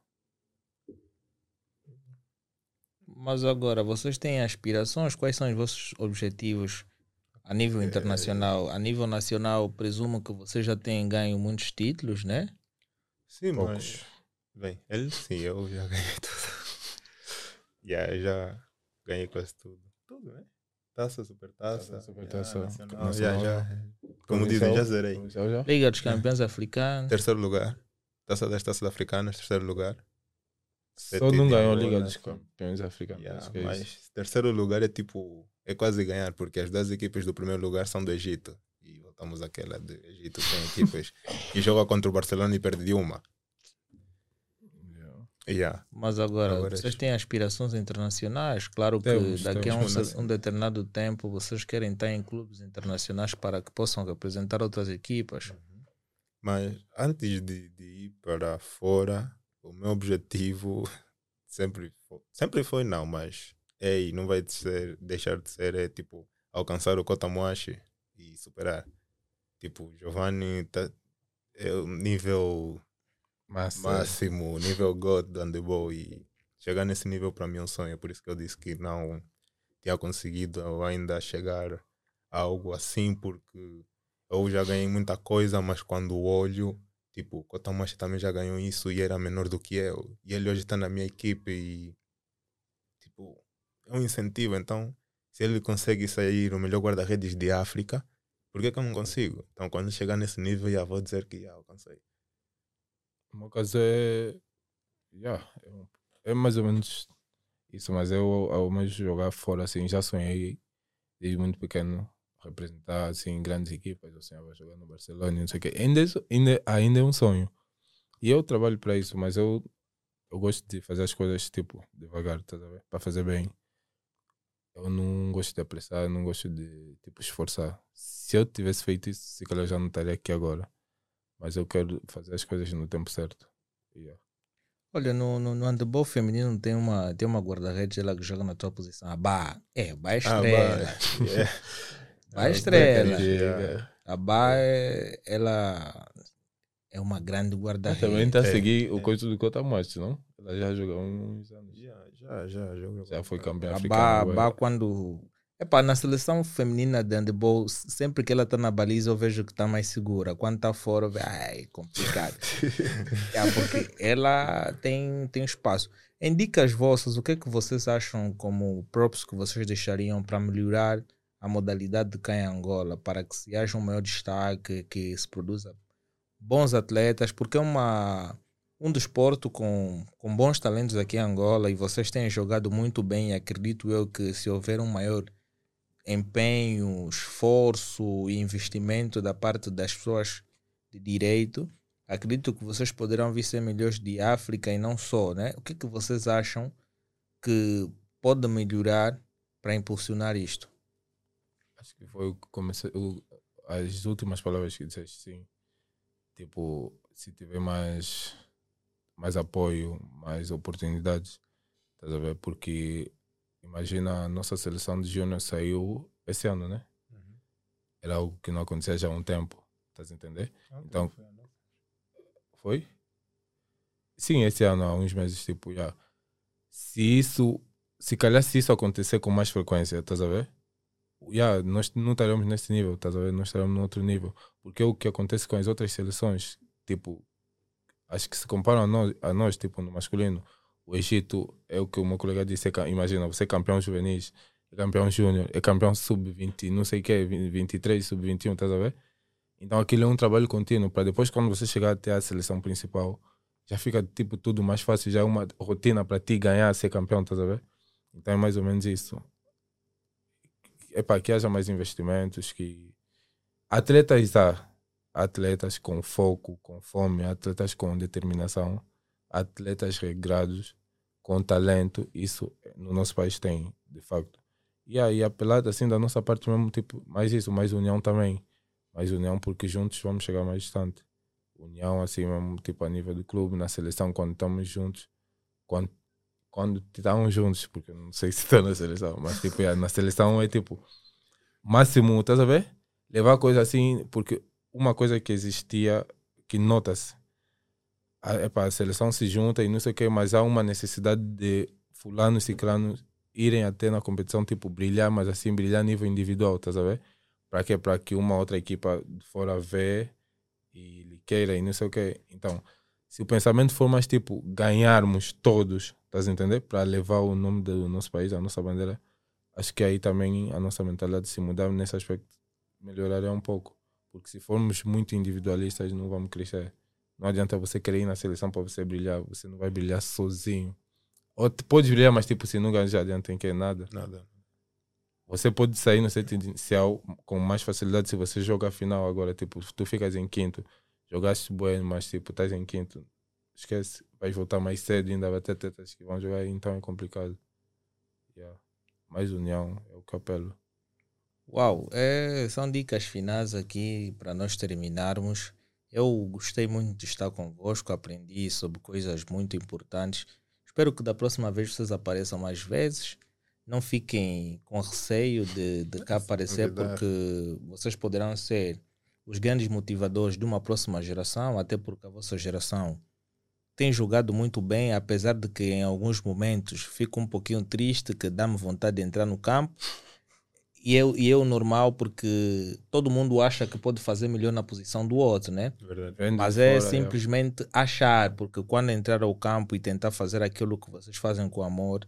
Mas agora, vocês têm aspirações? Quais são os vossos objetivos a nível internacional? A nível nacional, presumo que vocês já têm ganho muitos títulos, né?
sim,
Poucos.
mas. Bem, ele sim, eu já ganhei tudo. yeah, eu já ganhei quase tudo. Tudo, né? Taça, super taça.
Taça, supertaça,
nacional,
nacional.
já, já. Como dizem, já zerei.
Já?
Liga dos Campeões Africanos.
Terceiro lugar. Taça das taças africanas, terceiro lugar.
Só não ganhou a Liga dos Campeões Africanos.
Yeah,
é
mas
isso.
terceiro lugar é tipo. É quase ganhar, porque as duas equipes do primeiro lugar são do Egito. E voltamos àquela de Egito, tem equipas que jogam contra o Barcelona e perde de uma. Yeah.
Mas agora,
Agora
vocês têm aspirações internacionais? Claro que
Temos,
daqui a um, um determinado tempo vocês querem estar em clubes internacionais para que possam representar outras equipas.
Mas antes de, de ir para fora, o meu objetivo sempre foi, sempre foi não, mas ei, não vai ser, deixar de ser é tipo alcançar o Kotamuashi e superar. Tipo, Giovanni tá, é o nível
Massa.
máximo, nível God do handebol e chegar nesse nível para mim é um sonho, por isso que eu disse que não tinha conseguido ainda chegar a algo assim, porque eu já ganhei muita coisa, mas quando olho, tipo, o Kotamashi também já ganhou isso e era menor do que eu, e ele hoje está na minha equipe e tipo, é um incentivo, então se ele consegue sair o melhor guarda-redes de África, por que, que eu não consigo? Então quando chegar nesse nível já vou dizer que já alcancei.
O meu caso é. Yeah, é, é mais ou menos isso, mas eu, ao menos jogar fora, assim, já sonhei desde muito pequeno representar assim, grandes equipas. Eu sonhava jogar no Barcelona, não sei o quê. Ainda, é ainda, ainda é um sonho. E eu trabalho para isso, mas eu, eu gosto de fazer as coisas tipo devagar, tá? Para fazer bem. Eu não gosto de apressar, não gosto de tipo esforçar. Se eu tivesse feito isso, se calhar já não estaria aqui agora. Mas eu quero fazer as coisas no tempo certo. Yeah.
Olha, no, no, no handebol feminino tem uma, tem uma guarda-redes ela que joga na tua posição. A Bá. É, Bá é
Ah,
estrela.
vai. Yeah.
Bá é estrela.
Yeah.
A Bá, é- ela é uma grande
Ela
guarda-redes.
também está a
É,
seguir o coisa do Cota Macho, não? Ela já jogou há uns anos.
Já, já, já, jogou.
Já foi campeã
A. Bá quando... Epá, na seleção feminina de handebol, s- sempre que ela está na baliza eu vejo que está mais segura. Quando está fora, eu vejo, ai, complicado. É, porque ela tem, tem espaço. Em dicas vossas, o que é que vocês acham como props que vocês deixariam para melhorar a modalidade de cá em Angola, para que se haja um maior destaque, que se produza bons atletas, porque é uma, um desporto com, com bons talentos aqui em Angola e vocês têm jogado muito bem e acredito eu que se houver um maior empenho, esforço e investimento da parte das pessoas de direito, acredito que vocês poderão vir ser melhores de África e não só, né? O que é que vocês acham que pode melhorar para impulsionar isto?
Acho que foi o que comecei. o- as últimas palavras que disseste, sim. Tipo, se tiver mais, mais apoio, mais oportunidades, estás a ver? Porque imagina a nossa seleção de júnior saiu esse ano, né? Era algo que não acontecia já há um tempo, estás a entender? Então, Foi? Sim, esse ano, há uns meses, tipo, já. Se isso, se calhar se isso acontecer com mais frequência, estás a ver? Já, nós não estaremos nesse nível, estás a ver? Nós estaremos no outro nível. Porque é o que acontece com as outras seleções, tipo, acho que se comparam a nós, a nós tipo, no masculino, o Egito é o que o meu colega disse, é imagina, você é campeão juvenis, é campeão júnior, é campeão sub-20, não sei o que, 23, sub-21, estás a ver? Então aquilo é um trabalho contínuo para depois quando você chegar até a seleção principal, já fica tipo tudo mais fácil, já é uma rotina para ti ganhar, ser campeão, estás a ver? Então é mais ou menos isso. É para que haja mais investimentos, que atletas há, atletas com foco, com fome, atletas com determinação, atletas regrados, com talento, isso no nosso país tem, de facto. E aí, apelado assim da nossa parte mesmo, tipo, mais isso, mais união também. Mais união porque juntos vamos chegar mais distante. União assim mesmo, tipo, a nível do clube, na seleção, quando estamos juntos, quando, quando juntos, porque não sei se estou na seleção, mas tipo, yeah, na seleção é tipo, máximo, estás a ver? Levar coisa assim, porque uma coisa que existia, que nota-se, a, epá, a seleção se junta e não sei o quê, mas há uma necessidade de fulano e ciclano irem até na competição, tipo, brilhar, mas assim, brilhar a nível individual, estás a ver? Para quê? Para que uma outra equipa de fora vê e lhe queira e não sei o quê. Então, se o pensamento for mais tipo, ganharmos todos, estás a entender? Para levar o nome do nosso país, a nossa bandeira, acho que aí também a nossa mentalidade se mudar nesse aspecto melhoraria um pouco. Porque se formos muito individualistas, não vamos crescer. Não adianta você querer ir na seleção para você brilhar, você não vai brilhar sozinho. Ou te- podes brilhar, mas tipo, se não ganhar, já adianta em que nada.
Nada.
Você pode sair no set inicial com mais facilidade se você joga a final agora. Tipo, tu ficas em quinto, jogaste bueno, mas tipo, estás em quinto, esquece, vais voltar mais cedo, ainda vai ter tetas que vão jogar, então é complicado. Yeah. Mais união é o que apelo.
Uau, é, são dicas finais aqui para nós terminarmos. Eu gostei muito de estar convosco, aprendi sobre coisas muito importantes. Espero que da próxima vez vocês apareçam mais vezes. Não fiquem com receio de, de cá aparecer, porque vocês poderão ser os grandes motivadores de uma próxima geração, até porque a vossa geração tem jogado muito bem, apesar de que em alguns momentos fico um pouquinho triste, que dá-me vontade de entrar no campo. E eu, e eu normal, porque todo mundo acha que pode fazer melhor na posição do outro, né?
De
Mas é
fora,
simplesmente achar, porque quando entrar ao campo e tentar fazer aquilo que vocês fazem com amor,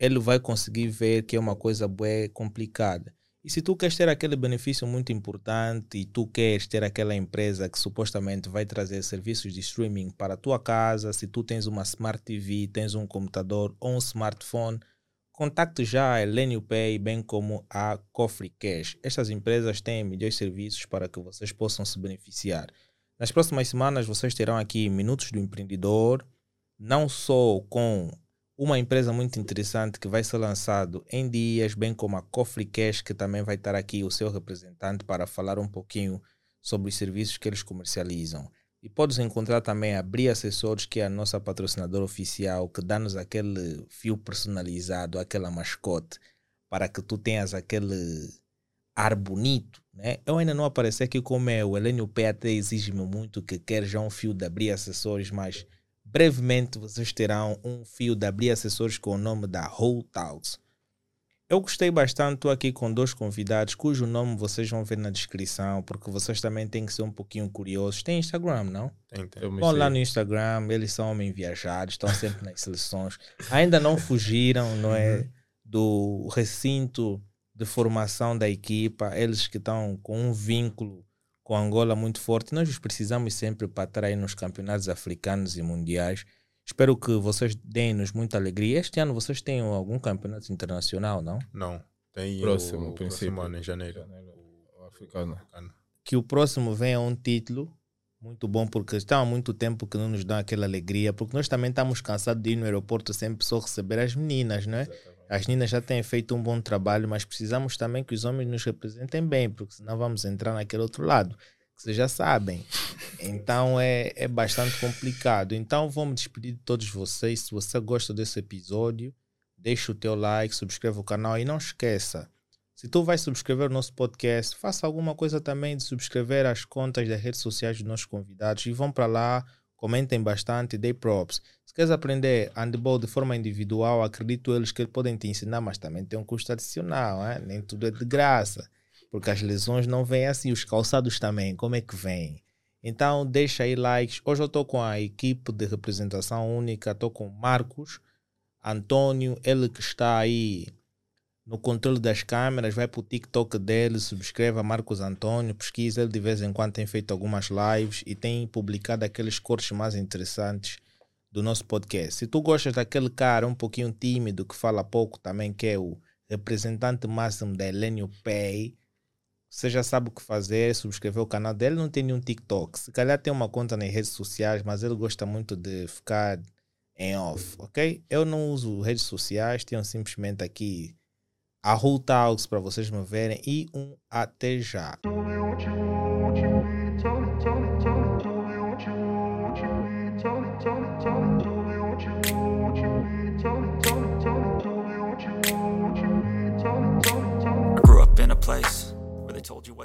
ele vai conseguir ver que é uma coisa bué complicada. E se tu queres ter aquele benefício muito importante e tu queres ter aquela empresa que supostamente vai trazer serviços de streaming para a tua casa, se tu tens uma Smart TV, tens um computador ou um smartphone, contacte já a Elenio Pay, bem como a Cofre Cash. Estas empresas têm melhores serviços para que vocês possam se beneficiar. Nas próximas semanas vocês terão aqui Minutos do Empreendedor, não só com uma empresa muito interessante que vai ser lançado em dias, bem como a Cofre Cash, que também vai estar aqui o seu representante para falar um pouquinho sobre os serviços que eles comercializam. E podes encontrar também a Bri que é a nossa patrocinadora oficial, que dá-nos aquele fio personalizado, aquela mascote, para que tu tenhas aquele ar bonito. Né? Eu ainda não apareci aqui como é, o Helênio P até exige-me muito que quer já um fio da Bri Acessórios, mas brevemente vocês terão um fio da Bri Acessórios com o nome da Whole Talks. Eu gostei bastante, estou aqui com dois convidados cujo nome vocês vão ver na descrição, porque vocês também têm que ser um pouquinho curiosos. Tem Instagram, não?
Tem, tem.
Eu me
Vão lá no Instagram, eles são homens viajados, estão sempre nas seleções. Ainda não fugiram, não é? Do recinto de formação da equipa, eles que estão com um vínculo com Angola muito forte. Nós os precisamos sempre para estar aí nos campeonatos africanos e mundiais. Espero que vocês deem-nos muita alegria. Este ano vocês têm algum campeonato internacional, não?
Não. Tem
Próximo,
o
princípio.
próximo ano, em janeiro.
O africano.
que o próximo venha um título muito bom, porque está há muito tempo que não nos dá aquela alegria, porque nós também estamos cansados de ir no aeroporto sempre só receber as meninas, né? As meninas já têm feito um bom trabalho, mas precisamos também que os homens nos representem bem, porque senão vamos entrar naquele outro lado, que vocês já sabem. Então é, é bastante complicado. Então vou me despedir de todos vocês. Se você gosta desse episódio, deixa o teu like, subscreva o canal e não esqueça, se tu vais subscrever o nosso podcast, faça alguma coisa também de subscrever as contas das redes sociais dos nossos convidados e vão para lá, comentem bastante, dê props. Se queres aprender handball de forma individual, acredito eles que podem te ensinar, mas também tem um custo adicional, né? nem tudo é de graça, porque as lesões não vêm assim, os calçados também, como é que vêm? Então deixa aí likes. Hoje eu estou com a equipe de representação única, estou com Marcos, Antônio, ele que está aí no controle das câmeras, vai para o TikTok dele, subscreva Marcos Antônio, pesquisa, ele de vez em quando tem feito algumas lives e tem publicado aqueles cortes mais interessantes do nosso podcast. Se tu gostas daquele cara um pouquinho tímido, que fala pouco também, que é o representante máximo da Elenio Pay, você já sabe o que fazer, subscrever o canal dele, não tem nenhum TikTok. Se calhar tem uma conta nas redes sociais, mas ele gosta muito de ficar em off, ok? Eu não uso redes sociais, tenho simplesmente aqui a Whole Talks para vocês me verem e um até já.